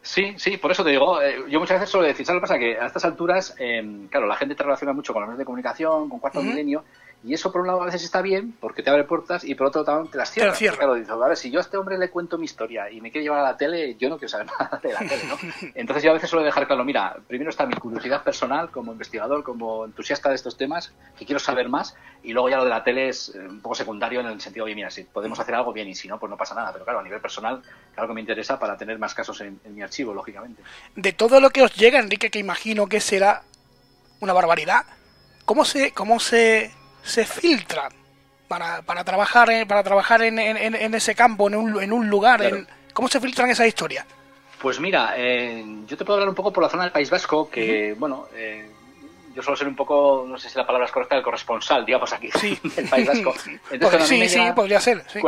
Sí, sí, por eso te digo, eh, yo muchas veces suelo decir, ¿sabes lo que pasa? Que a estas alturas, eh, claro, la gente te relaciona mucho con los medios de comunicación, con cuarto milenio, y eso por un lado a veces está bien porque te abre puertas y por otro lado te las cierra. Claro, dices, a ver, si yo a este hombre le cuento mi historia y me quiere llevar a la tele, yo no quiero saber nada de la tele, ¿no? Entonces yo a veces suelo dejar claro, mira, primero está mi curiosidad personal como investigador, como entusiasta de estos temas, que quiero saber más, y luego ya lo de la tele es eh, un poco secundario en el sentido de, mira, si podemos hacer algo bien y si no, pues no pasa nada. Pero claro, a nivel personal, claro que me interesa para tener más casos en, en mi archivo, lógicamente. De todo lo que os llega, Enrique, que imagino que será una barbaridad, ¿cómo se, cómo se se filtran para, para trabajar, en, para trabajar en, en, ese campo, en un, en un lugar. En, ¿Cómo se filtran esas historias? Pues mira, eh, yo te puedo hablar un poco por la zona del País Vasco, que, bueno, eh, yo suelo ser un poco, no sé si la palabra es correcta, el corresponsal, digamos aquí, sí. del País Vasco. Entonces, sí, sí, podría ser. Sí.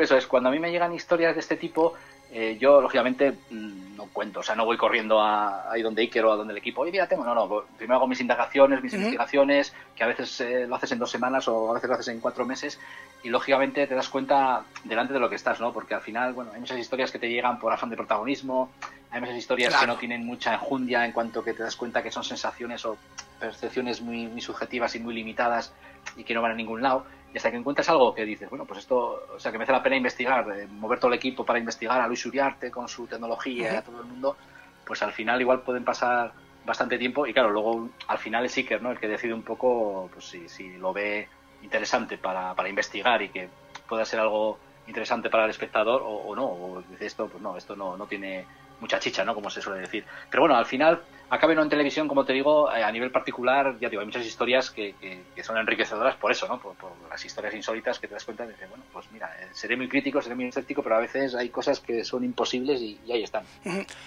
Eso es, cuando a mí me llegan historias de este tipo, eh, yo lógicamente mm, no cuento, o sea, no voy corriendo a, ahí donde Iker o a donde el equipo, oye, mira, tengo, no, no, primero hago mis indagaciones, mis investigaciones, que a veces eh, lo haces en dos semanas o a veces lo haces en cuatro meses, y lógicamente te das cuenta delante de lo que estás, ¿no? Porque al final, bueno, hay muchas historias que te llegan por afán de protagonismo, hay muchas historias que no tienen mucha enjundia en cuanto que te das cuenta que son sensaciones o percepciones muy, muy subjetivas y muy limitadas y que no van a ningún lado y hasta que encuentras algo que dices, bueno, pues esto, o sea, que merece la pena investigar, eh, mover todo el equipo para investigar a Luis Uriarte con su tecnología y a todo el mundo, pues al final igual pueden pasar bastante tiempo y claro, luego al final es Iker, ¿no? El que decide un poco, pues si, si lo ve interesante para, para investigar y que pueda ser algo interesante para el espectador o, no, o dice esto, pues no, esto no, no tiene mucha chicha, ¿no? Como se suele decir. Pero bueno, al final, acabe no en televisión, como te digo, eh, a nivel particular, ya digo, hay muchas historias que, que, son enriquecedoras por eso, ¿no? Por, las historias insólitas que te das cuenta de que, bueno, pues mira, eh, seré muy crítico, seré muy escéptico, pero a veces hay cosas que son imposibles y, ahí están.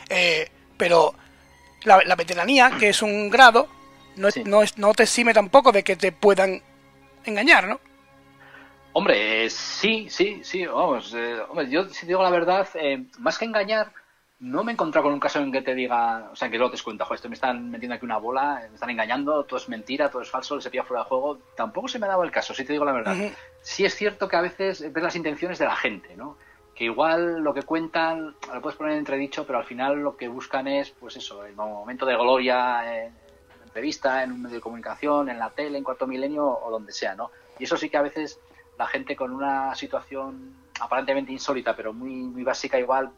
Eh, pero la, la, veteranía, que es un grado, no, no, es, no te exime tampoco de que te puedan engañar, ¿no? Hombre, sí, sí, sí, vamos, hombre, yo si digo la verdad, más que engañar, no me he encontrado con un caso en que te diga, o sea, en que luego te cuenta, joder, esto me están metiendo aquí una bola, me están engañando, todo es mentira, todo es falso, se pilla fuera de juego. Tampoco se me ha dado el caso, si te digo la verdad. Sí es cierto que a veces ves las intenciones de la gente, ¿no? Que igual lo que cuentan lo puedes poner en entredicho, pero al final lo que buscan es, pues eso, el momento de gloria en entrevista, en un medio de comunicación, en la tele, en cuarto milenio o donde sea, ¿no? Y eso sí que a veces la gente con una situación aparentemente insólita, pero muy, muy básica igual,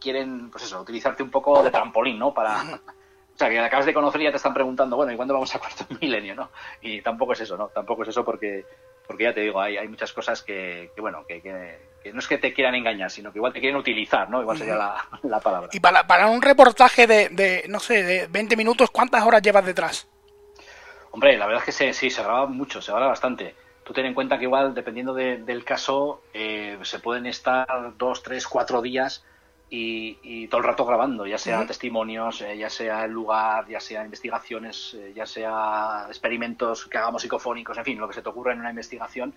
quieren, pues eso, utilizarte un poco de trampolín, ¿no? Para, o sea, que acabas de conocer y ya te están preguntando, bueno, ¿y cuándo vamos a cuarto milenio, no? Y tampoco es eso, ¿no? Tampoco es eso porque, porque ya te digo, hay, hay muchas cosas que, que bueno, que, que, no es que te quieran engañar, sino que igual te quieren utilizar, ¿no? Igual sería la, la palabra. Y para, para un reportaje de, de, no sé, de 20 minutos, ¿cuántas horas llevas detrás? Hombre, la verdad es que sí, se graba mucho, se graba bastante. Tú ten en cuenta que igual, dependiendo del caso, eh, se pueden estar dos, tres, cuatro días y, todo el rato grabando, ya sea testimonios, eh, ya sea el lugar, ya sea investigaciones, eh, ya sea experimentos que hagamos psicofónicos, en fin, lo que se te ocurra en una investigación.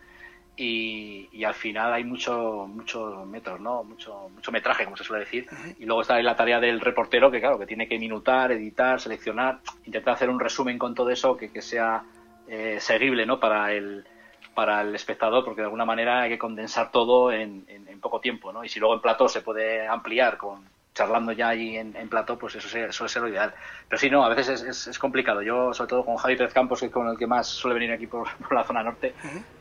y, al final hay mucho muchos metros, ¿no? Mucho, mucho metraje, como se suele decir. Y luego está ahí la tarea del reportero, que claro, que tiene que minutar, editar, seleccionar, intentar hacer un resumen con todo eso que, que sea eh, seguible, ¿no? Para el, para el espectador, porque de alguna manera hay que condensar todo en, en, poco tiempo, ¿no? Y si luego en plató se puede ampliar con charlando ya ahí en, en plató, pues eso suele ser lo ideal. Pero sí, no, a veces es, es, complicado. Yo, sobre todo con Javi Pérez Campos, que es con el que más suele venir aquí por, la zona norte,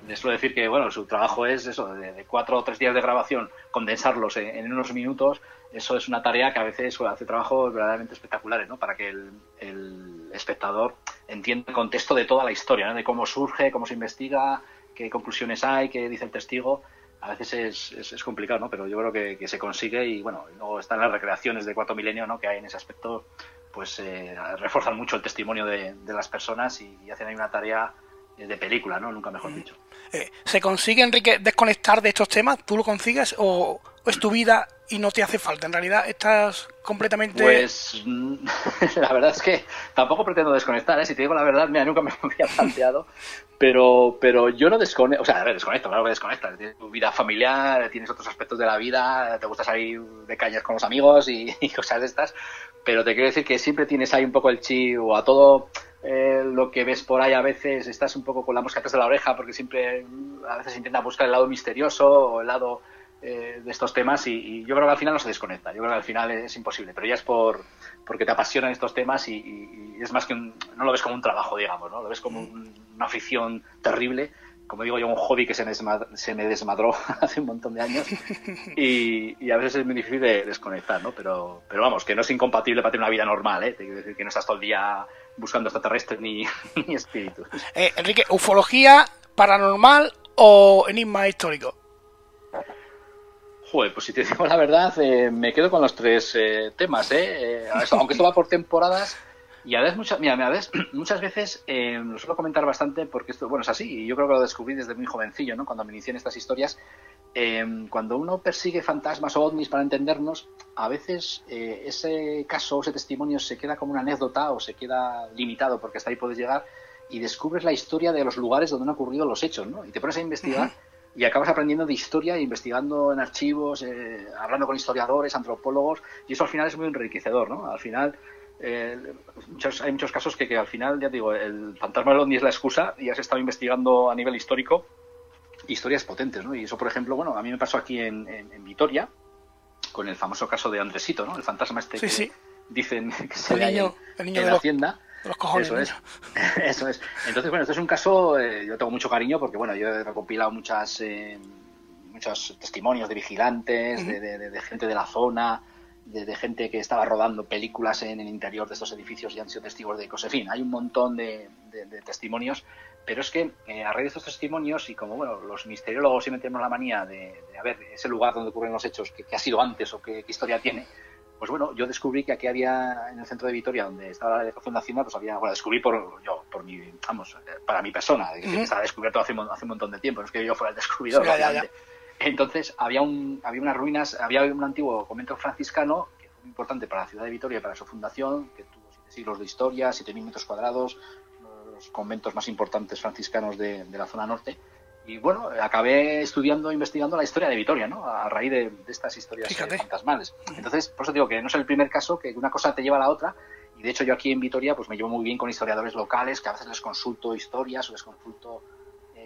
le suelo decir que, bueno, su trabajo es eso, de, cuatro o tres días de grabación, condensarlos en, unos minutos, eso es una tarea que a veces hace trabajos verdaderamente espectaculares, ¿no? Para que el, el espectador entienda el contexto de toda la historia, ¿no? De cómo surge, cómo se investiga, qué conclusiones hay, qué dice el testigo. A veces es, es, complicado, ¿no? Pero yo creo que, se consigue y, bueno, luego están las recreaciones de Cuarto Milenio, ¿no? Que hay en ese aspecto, pues eh, refuerzan mucho el testimonio de, las personas y, hacen ahí una tarea de película, ¿no? Nunca mejor dicho. Eh, ¿Se consigue, Enrique, desconectar de estos temas? ¿Tú lo consigues o, es tu vida y no te hace falta? En realidad estás completamente... Pues la verdad es que tampoco pretendo desconectar, ¿eh? Si te digo la verdad, mira, nunca me lo había planteado, pero, pero yo no desconecto, o sea, a ver, desconecto, claro que desconectas. Tienes tu vida familiar, tienes otros aspectos de la vida, te gusta salir de cañas con los amigos y, cosas de estas, pero te quiero decir que siempre tienes ahí un poco el chi o a todo eh, lo que ves por ahí a veces estás un poco con la mosca atrás de la oreja porque siempre a veces intenta buscar el lado misterioso o el lado eh, de estos temas y, yo creo que al final no se desconecta. Yo creo que al final es imposible, pero ya es por porque te apasionan estos temas y, es más que un, no lo ves como un trabajo, digamos, ¿no? Lo ves como una afición terrible como digo yo, un hobby que se me, se me desmadró hace un montón de años y, a veces es muy difícil de desconectar, ¿no? Pero, pero vamos, que no es incompatible para tener una vida normal, ¿eh? Decir que no estás todo el día buscando extraterrestres ni, ni espíritus. Eh, Enrique, ¿ufología paranormal o enigma histórico? Joder, pues si te digo la verdad, eh, me quedo con los tres eh, temas, ¿eh? aunque esto va por temporadas, y a veces, muchas, mira, a veces, muchas veces eh, lo suelo comentar bastante porque esto, bueno, es así, y yo creo que lo descubrí desde muy jovencillo, ¿no? Cuando me inicié en estas historias, eh, cuando uno persigue fantasmas o ovnis para entendernos, a veces eh, ese caso, ese testimonio se queda como una anécdota o se queda limitado porque hasta ahí puedes llegar y descubres la historia de los lugares donde han ocurrido los hechos, ¿no? Y te pones a investigar. Y acabas aprendiendo de historia, investigando en archivos, eh, hablando con historiadores, antropólogos, y eso al final es muy enriquecedor, ¿no? Al final eh, hay muchos casos que, al final, ya digo, el fantasma del Ondi es la excusa y has estado investigando a nivel histórico historias potentes, ¿no? Y eso, por ejemplo, bueno, a mí me pasó aquí en, Vitoria con el famoso caso de Andresito, ¿no? El fantasma este que dicen que se ve en, la hacienda. Los cojones, eso es. eso es. Entonces, bueno, este es un caso, eh, yo tengo mucho cariño porque, bueno, yo he recopilado muchas, eh, muchos testimonios de vigilantes, de, gente de la zona, de, gente que estaba rodando películas en el interior de estos edificios y han sido testigos de cosas. En fin, hay un montón de, testimonios, pero es que eh, a raíz de estos testimonios y como bueno, los misteriólogos siempre tenemos la manía de, a ver ese lugar donde ocurren los hechos, que, ha sido antes o qué, historia tiene, pues bueno, yo descubrí que aquí había en el centro de Vitoria, donde estaba la delegación de Hacienda, pues había, bueno, descubrí por yo, por mi, vamos, para mi persona, que estaba descubierto hace, hace, un montón de tiempo, no es que yo fuera el descubridor. Entonces había, un, había unas ruinas, había un antiguo convento franciscano que fue muy importante para la ciudad de Vitoria y para su fundación, que tuvo siete siglos de historia, 7.000 metros cuadrados, uno de los conventos más importantes franciscanos de, la zona norte. Y bueno, acabé estudiando, investigando la historia de Vitoria, ¿no? A raíz de, estas historias eh, fantasmales. Entonces, por eso digo que no es el primer caso que una cosa te lleva a la otra. Y de hecho, yo aquí en Vitoria, pues me llevo muy bien con historiadores locales, que a veces les consulto historias o les consulto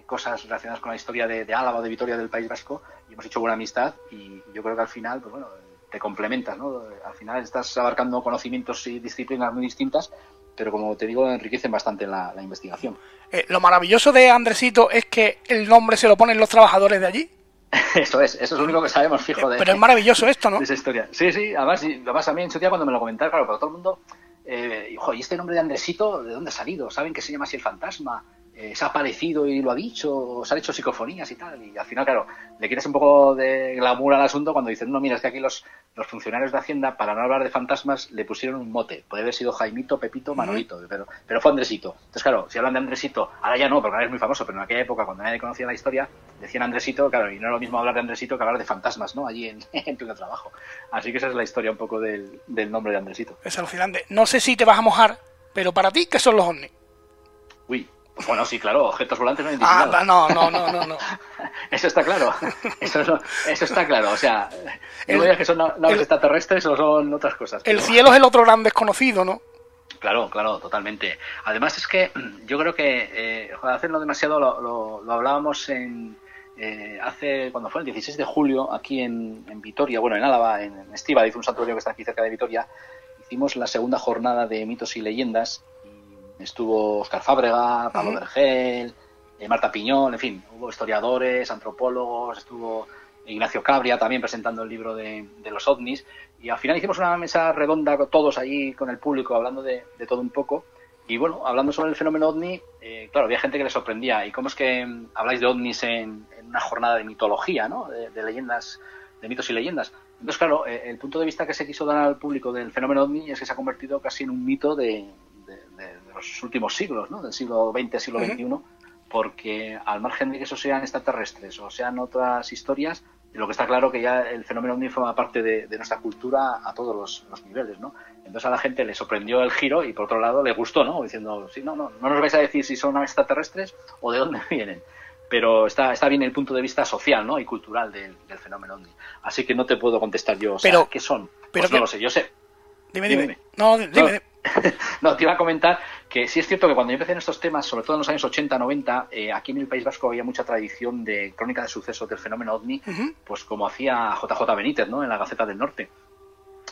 cosas relacionadas con la historia de, Álava o de Vitoria del País Vasco y hemos hecho buena amistad y yo creo que al final, pues bueno, te complementas, ¿no? Al final estás abarcando conocimientos y disciplinas muy distintas, pero como te digo, enriquecen bastante la, investigación. Eh, lo maravilloso de Andresito es que el nombre se lo ponen los trabajadores de allí. Eso es, eso es lo único que sabemos, fijo de. Pero es maravilloso esto, ¿no? esa historia. Sí, sí, además, además a mí en su día cuando me lo comentaron, claro, pero todo el mundo. Eh, ¿y este nombre de Andresito de dónde ha salido? ¿Saben que se llama así el fantasma? Eh, se ha aparecido y lo ha dicho, se han hecho psicofonías y tal. Y al final, claro, le quieres un poco de glamour al asunto cuando dicen, no, mira, es que aquí los, los funcionarios de Hacienda, para no hablar de fantasmas, le pusieron un mote. Puede haber sido Jaimito, Pepito, Manolito, pero, pero fue Andresito. Entonces, claro, si hablan de Andresito, ahora ya no, porque ahora es muy famoso, pero en aquella época, cuando nadie conocía la historia, decían Andresito, claro, y no es lo mismo hablar de Andresito que hablar de fantasmas, ¿no? Allí en, en pleno trabajo. Así que esa es la historia un poco del, del nombre de Andresito. Es alucinante. No sé si te vas a mojar, pero para ti, ¿qué son los ovnis? Uy, Bueno, sí, claro, objetos volantes no identificados. Ah, no, no, no, no, no. eso está claro. Eso, eso, está claro. O sea, no digas que son naves extraterrestres o son otras cosas. El cielo es el otro gran desconocido, ¿no? Claro, claro, totalmente. Además es que yo creo que eh, hacerlo demasiado lo, lo, hablábamos en eh, hace cuando fue el 16 de julio aquí en, en Vitoria, bueno en Álava, en, en Estiva, dice un santuario que está aquí cerca de Vitoria, hicimos la segunda jornada de mitos y leyendas Estuvo Oscar Fábrega, Pablo Vergel, eh, Marta Piñón, en fin, hubo historiadores, antropólogos, estuvo Ignacio Cabria también presentando el libro de, los ovnis. Y al final hicimos una mesa redonda todos allí con el público hablando de, todo un poco. Y bueno, hablando sobre el fenómeno ovni, eh, claro, había gente que le sorprendía. ¿Y cómo es que mm, habláis de ovnis en, una jornada de mitología, ¿no? de, leyendas, de mitos y leyendas? Entonces, claro, eh, el punto de vista que se quiso dar al público del fenómeno ovni es que se ha convertido casi en un mito de, los últimos siglos, ¿no? del siglo XX, siglo XXI, porque al margen de que eso sean extraterrestres o sean otras historias, lo que está claro que ya el fenómeno ovni forma parte de, nuestra cultura a todos los, niveles, ¿no? Entonces a la gente le sorprendió el giro y por otro lado le gustó, ¿no? Diciendo, sí, no, no, no nos vais a decir si son extraterrestres o de dónde vienen. Pero está, está bien el punto de vista social, ¿no? Y cultural del, fenómeno ovni. Así que no te puedo contestar yo, pero, ¿qué son? Pero pues no lo sé, yo sé. Dime, dime. No, dime. no, te iba a comentar que sí es cierto que cuando yo empecé en estos temas, sobre todo en los años 80, 90, eh, aquí en el País Vasco había mucha tradición de crónica de sucesos del fenómeno OVNI, pues como hacía JJ Benítez, ¿no? En la Gaceta del Norte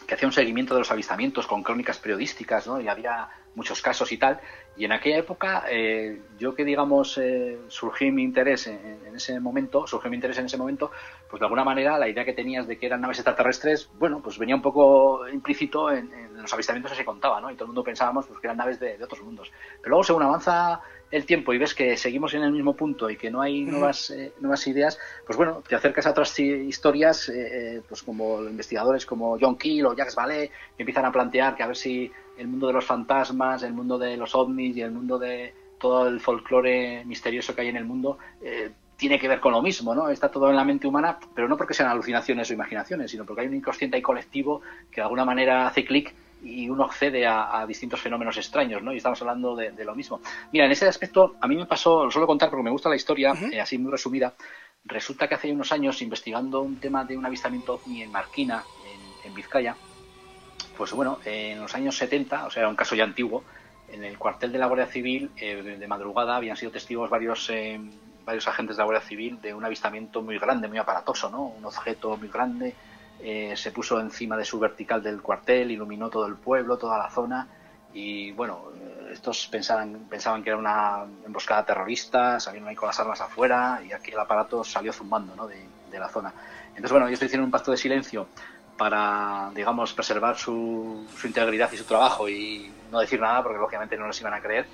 que hacía un seguimiento de los avistamientos con crónicas periodísticas, ¿no? Y había muchos casos y tal. Y en aquella época, eh, yo que digamos eh, surgí mi interés en, ese momento, surgió mi interés en ese momento, pues de alguna manera la idea que tenías de que eran naves extraterrestres, bueno, pues venía un poco implícito en, los avistamientos que se contaba, ¿no? Y todo el mundo pensábamos pues, que eran naves de, de otros mundos. Pero luego, según avanza el tiempo y ves que seguimos en el mismo punto y que no hay nuevas, eh, nuevas ideas, pues bueno, te acercas a otras historias, eh, eh, pues como investigadores como John Keel o Jacques Vallée, que empiezan a plantear que a ver si el mundo de los fantasmas, el mundo de los ovnis y el mundo de todo el folclore misterioso que hay en el mundo tiene que ver con lo mismo, ¿no? Está todo en la mente humana, pero no porque sean alucinaciones o imaginaciones, sino porque hay un inconsciente y colectivo que de alguna manera hace clic y uno accede a, distintos fenómenos extraños, ¿no? Y estamos hablando de, lo mismo. Mira, en ese aspecto, a mí me pasó, lo suelo contar porque me gusta la historia, eh, así muy resumida. Resulta que hace unos años, investigando un tema de un avistamiento ovni en Marquina, en, Vizcaya, pues bueno, en los años 70, o sea, era un caso ya antiguo, en el cuartel de la Guardia Civil, eh, de madrugada, habían sido testigos varios, eh, varios agentes de la Guardia Civil de un avistamiento muy grande, muy aparatoso, ¿no? Un objeto muy grande, eh, se puso encima de su vertical del cuartel, iluminó todo el pueblo, toda la zona y bueno, eh, estos pensaban, pensaban que era una emboscada terrorista, salieron ahí con las armas afuera y aquel aparato salió zumbando ¿no? de, la zona. Entonces bueno, ellos hicieron un pacto de silencio para, digamos, preservar su, su integridad y su trabajo y no decir nada porque lógicamente no les iban a creer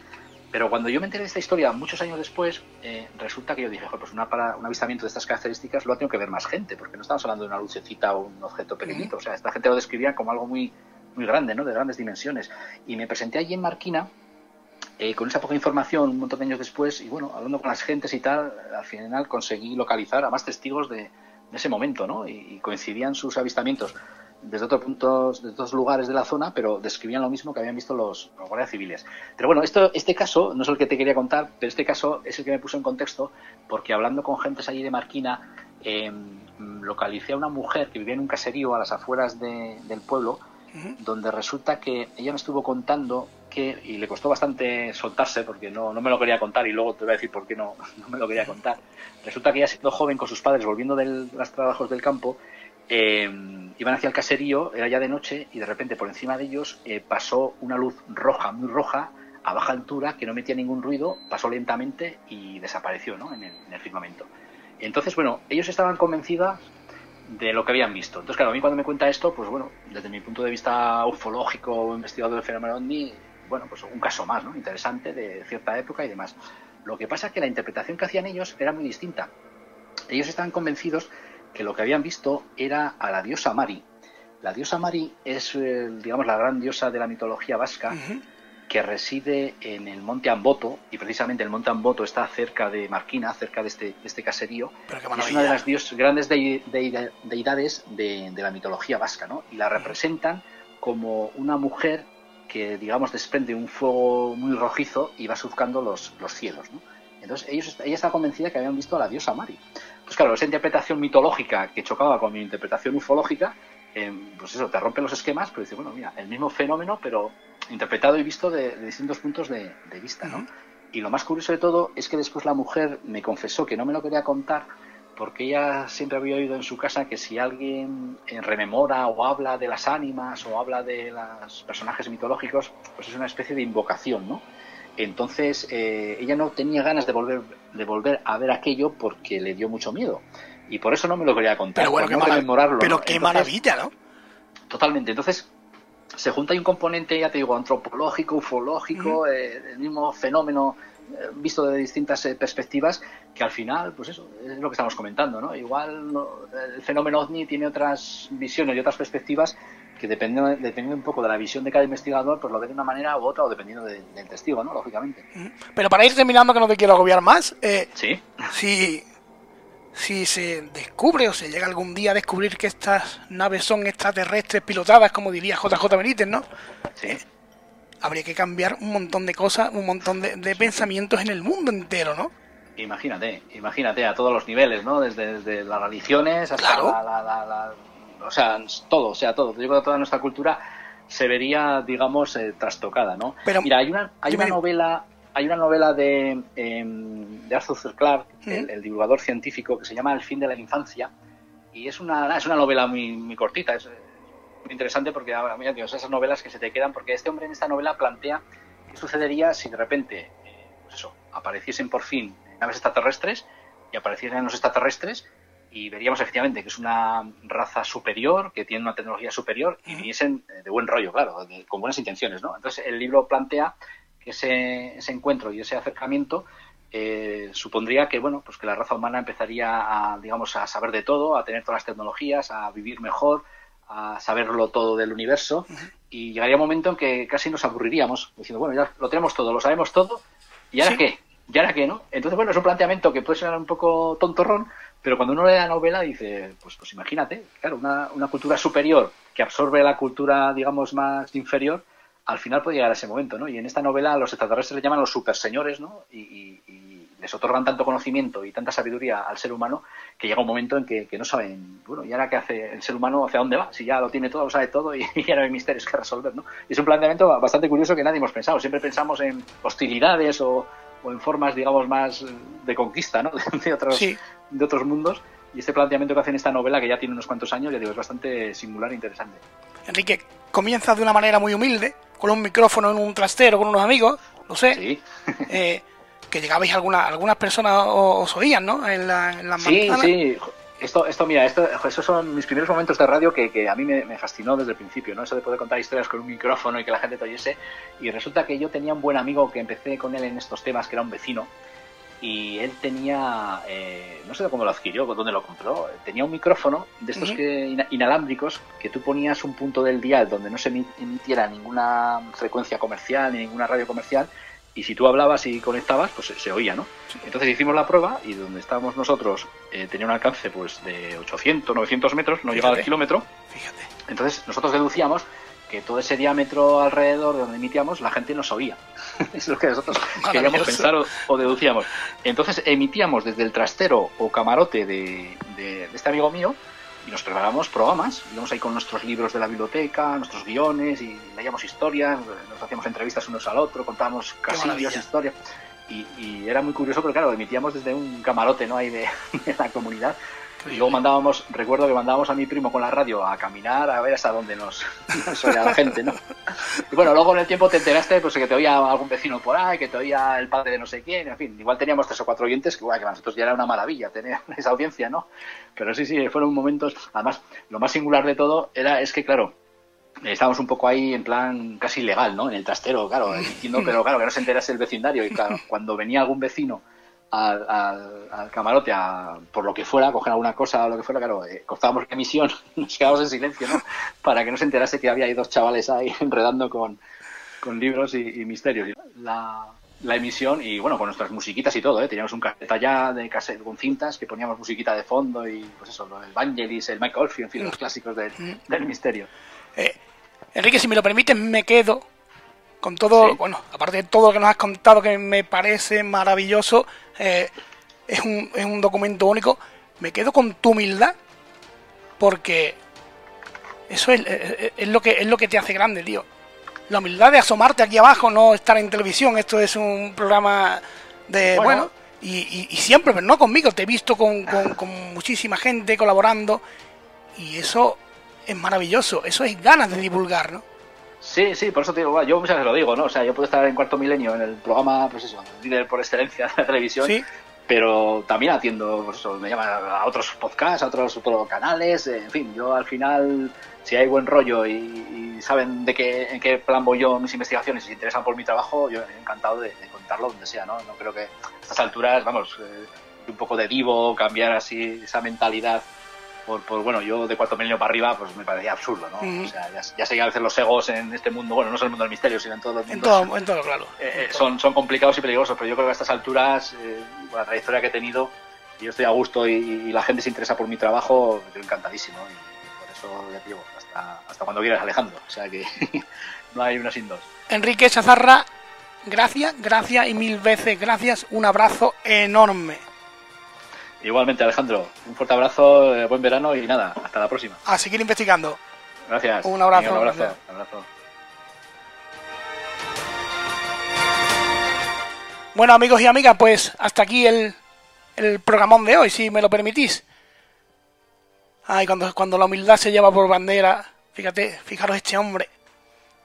pero cuando yo me enteré de esta historia muchos años después, eh, resulta que yo dije, pues una para, un avistamiento de estas características lo ha tenido que ver más gente, porque no estamos hablando de una lucecita o un objeto pequeñito. O sea, esta gente lo describía como algo muy, muy grande, ¿no? De grandes dimensiones. Y me presenté allí en Marquina eh, con esa poca información un montón de años después y bueno, hablando con las gentes y tal, al final conseguí localizar a más testigos de, ese momento, ¿no? y coincidían sus avistamientos desde otros puntos, de otros lugares de la zona, pero describían lo mismo que habían visto los, guardias civiles. Pero bueno, esto, este caso no es el que te quería contar, pero este caso es el que me puso en contexto, porque hablando con gentes allí de Marquina, em, localicé a una mujer que vivía en un caserío a las afueras del pueblo, donde resulta que ella me estuvo contando que, y le costó bastante soltarse porque no, no me lo quería contar y luego te voy a decir por qué no, no me lo quería contar. Resulta que ella siendo joven con sus padres volviendo de los trabajos del campo, eh, iban hacia el caserío, era ya de noche, y de repente por encima de ellos eh, pasó una luz roja, muy roja, a baja altura, que no metía ningún ruido, pasó lentamente y desapareció ¿no? en, el, firmamento. Entonces, bueno, ellos estaban convencidos de lo que habían visto. Entonces, claro, a mí cuando me cuenta esto, pues bueno, desde mi punto de vista ufológico, investigador del fenómeno OVNI, bueno, pues un caso más, ¿no? Interesante de cierta época y demás. Lo que pasa es que la interpretación que hacían ellos era muy distinta. Ellos estaban convencidos que lo que habían visto era a la diosa Mari. La diosa Mari es, eh, digamos, la gran diosa de la mitología vasca que reside en el monte Amboto, y precisamente el monte Amboto está cerca de Marquina, cerca de este, este caserío. es una de las dios, grandes deidades de, la mitología vasca, ¿no? Y la representan como una mujer que, digamos, desprende un fuego muy rojizo y va surcando los, los cielos, ¿no? Entonces ellos, ella estaba convencida que habían visto a la diosa Mari. Pues claro, esa interpretación mitológica que chocaba con mi interpretación ufológica, eh, pues eso, te rompe los esquemas, pero dice, bueno, mira, el mismo fenómeno, pero interpretado y visto de, distintos puntos de, vista, ¿no? Y lo más curioso de todo es que después la mujer me confesó que no me lo quería contar porque ella siempre había oído en su casa que si alguien eh, rememora o habla de las ánimas o habla de los personajes mitológicos, pues es una especie de invocación, ¿no? Entonces eh, ella no tenía ganas de volver, de volver a ver aquello porque le dio mucho miedo. Y por eso no me lo quería contar. Pero bueno, qué, pero qué maravilla, ¿no? Totalmente. Entonces, se junta ahí un componente, ya te digo, antropológico, ufológico, eh, el mismo fenómeno eh, visto de distintas perspectivas, que al final, pues eso, es lo que estamos comentando, ¿no? Igual el fenómeno OVNI tiene otras visiones y otras perspectivas que dependiendo, dependiendo un poco de la visión de cada investigador, pues lo ve de una manera u otra o dependiendo del testigo, ¿no? Lógicamente. Pero para ir terminando, que no te quiero agobiar más, eh, ¿Sí? si, si se descubre o se llega algún día a descubrir que estas naves son extraterrestres pilotadas, como diría JJ Benítez, ¿no? Sí. Eh, habría que cambiar un montón de cosas, un montón de, pensamientos en el mundo entero, ¿no? Imagínate, imagínate a todos los niveles, ¿no? Desde, las religiones hasta la o sea, todo, o sea, todo. Yo creo que toda nuestra cultura se vería, digamos, eh, trastocada, ¿no? Pero, Mira, hay una, hay una novela, hay una novela de, em, de Arthur C. Clarke, el, divulgador científico, que se llama El fin de la infancia, y es una, es una novela muy, muy cortita, es muy interesante porque, ah, mira, Dios, esas novelas que se te quedan, porque este hombre en esta novela plantea qué sucedería si de repente, eh, pues eso, apareciesen por fin naves extraterrestres y aparecieran los extraterrestres y veríamos efectivamente que es una raza superior, que tiene una tecnología superior y viniesen eh, de buen rollo, claro, con buenas intenciones, ¿no? Entonces el libro plantea que ese, ese encuentro y ese acercamiento eh, supondría que bueno pues que la raza humana empezaría a digamos a saber de todo a tener todas las tecnologías a vivir mejor a saberlo todo del universo y llegaría un momento en que casi nos aburriríamos diciendo bueno ya lo tenemos todo lo sabemos todo y ahora qué y ahora qué no entonces bueno es un planteamiento que puede ser un poco tontorrón pero cuando uno lee la novela dice, pues, pues imagínate, claro, una, una cultura superior que absorbe la cultura, digamos, más inferior, al final puede llegar a ese momento, ¿no? Y en esta novela los extraterrestres le llaman los superseñores, ¿no? Y, les otorgan tanto conocimiento y tanta sabiduría al ser humano que llega un momento en que, no saben, bueno, ¿y ahora qué hace el ser humano? ¿Hacia dónde va? Si ya lo tiene todo, lo sabe todo y, ya no hay misterios que resolver, ¿no? Y es un planteamiento bastante curioso que nadie hemos pensado. Siempre pensamos en hostilidades o, o en formas, digamos, más de conquista, ¿no? De otros, de otros mundos. Y este planteamiento que hace en esta novela, que ya tiene unos cuantos años, ya digo, es bastante singular e interesante. Enrique, comienza de una manera muy humilde, con un micrófono en un trastero con unos amigos, lo sé. Sí. eh, que llegabais algunas algunas personas os oían, ¿no? En, la, en las Sí, sí. Esto, esto, mira, esto, esos son mis primeros momentos de radio que, que a mí me, fascinó desde el principio, ¿no? Eso de poder contar historias con un micrófono y que la gente te oyese. Y resulta que yo tenía un buen amigo que empecé con él en estos temas, que era un vecino, y él tenía, eh, no sé cómo lo adquirió, dónde lo compró, tenía un micrófono de estos que, inalámbricos que tú ponías un punto del dial donde no se emitiera ninguna frecuencia comercial ni ninguna radio comercial y si tú hablabas y conectabas, pues se, oía, ¿no? Entonces hicimos la prueba y donde estábamos nosotros eh, tenía un alcance pues de 800, 900 metros, no llegaba al kilómetro. Fíjate. Entonces nosotros deducíamos que todo ese diámetro alrededor de donde emitíamos la gente nos oía. es lo que nosotros queríamos pensar o, deducíamos. Entonces emitíamos desde el trastero o camarote de, de este amigo mío y nos preparamos programas, íbamos ahí con nuestros libros de la biblioteca, nuestros guiones y leíamos historias, nos hacíamos entrevistas unos al otro, contábamos casillos, historias. Y, era muy curioso porque, claro, emitíamos desde un camarote ¿no? ahí de, la comunidad. Y luego mandábamos, recuerdo que mandábamos a mi primo con la radio a caminar a ver hasta dónde nos, nos oía la gente, ¿no? Y bueno, luego en el tiempo te enteraste pues que te oía algún vecino por ahí, que te oía el padre de no sé quién, en fin, igual teníamos tres o cuatro oyentes que, bueno, que para nosotros ya era una maravilla tener esa audiencia, ¿no? Pero sí, sí, fueron momentos, además, lo más singular de todo era, es que, claro, estábamos un poco ahí en plan casi ilegal, ¿no? En el trastero, claro, entiendo, pero claro, que no se enterase el vecindario. Y claro, cuando venía algún vecino al, al, camarote a, por lo que fuera, a coger alguna cosa o lo que fuera, claro, eh, cortábamos la emisión, nos quedábamos en silencio, ¿no? Para que no se enterase que había ahí dos chavales ahí enredando con, con libros y, misterios. La, la emisión y bueno, con nuestras musiquitas y todo, ¿eh? Teníamos un caseta ya de cassette con cintas que poníamos musiquita de fondo y pues eso, el Vangelis, el Michael Oldfield, en fin, los clásicos del, del misterio. Eh, Enrique, si me lo permites, me quedo Con todo, bueno, aparte de todo lo que nos has contado que me parece maravilloso, eh, es, un, es un documento único, me quedo con tu humildad porque eso es, es, lo que, es lo que te hace grande, tío. La humildad de asomarte aquí abajo, no estar en televisión. Esto es un programa de, bueno, y, siempre, pero no conmigo, te he visto con, con, muchísima gente colaborando y eso es maravilloso, eso es ganas de divulgar, ¿no? Sí, sí, por eso te digo, yo muchas veces lo digo, ¿no? O sea, yo puedo estar en cuarto milenio en el programa, pues eso, líder por excelencia de la televisión, ¿Sí? pero también atiendo, pues eso, me llaman a otros podcasts, a otros, otros canales, en fin, yo al final si hay buen rollo y, saben de qué, en qué plan voy yo mis investigaciones y se interesan por mi trabajo, yo encantado de, contarlo donde sea, ¿no? No creo que a estas alturas, vamos, eh, un poco de divo, cambiar así esa mentalidad por, por, bueno, yo de cuarto milenio para arriba, pues me parecía absurdo, ¿no? O sea, ya, sé que a veces los egos en este mundo, bueno, no es el mundo del misterio, sino en todos los mundos. En todo, claro. Eh, son, son complicados y peligrosos, pero yo creo que a estas alturas, eh, con la trayectoria que he tenido, yo estoy a gusto y, la gente se interesa por mi trabajo, yo encantadísimo. Y por eso ya te digo, hasta, cuando quieras, Alejandro. O sea que no hay una sin dos. Enrique Chazarra, gracias, gracias y mil veces gracias. Un abrazo enorme. Igualmente, Alejandro. Un fuerte abrazo, eh, buen verano y nada, hasta la próxima. A seguir investigando. Gracias. Un abrazo. un abrazo. Un abrazo. Bueno, amigos y amigas, pues hasta aquí el, el programón de hoy, si me lo permitís. Ay, cuando, cuando la humildad se lleva por bandera, fíjate, fijaros este hombre,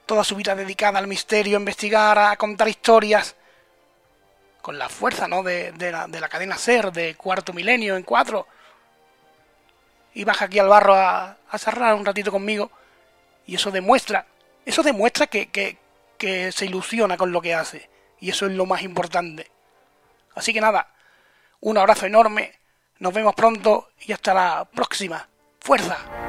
toda su vida dedicada al misterio, a investigar, a contar historias, con la fuerza, ¿no? De, la, de la cadena SER, de cuarto milenio en cuatro. Y baja aquí al barro a, a cerrar un ratito conmigo. Y eso demuestra, eso demuestra que, que, que se ilusiona con lo que hace. Y eso es lo más importante. Así que nada, un abrazo enorme, nos vemos pronto y hasta la próxima. ¡Fuerza!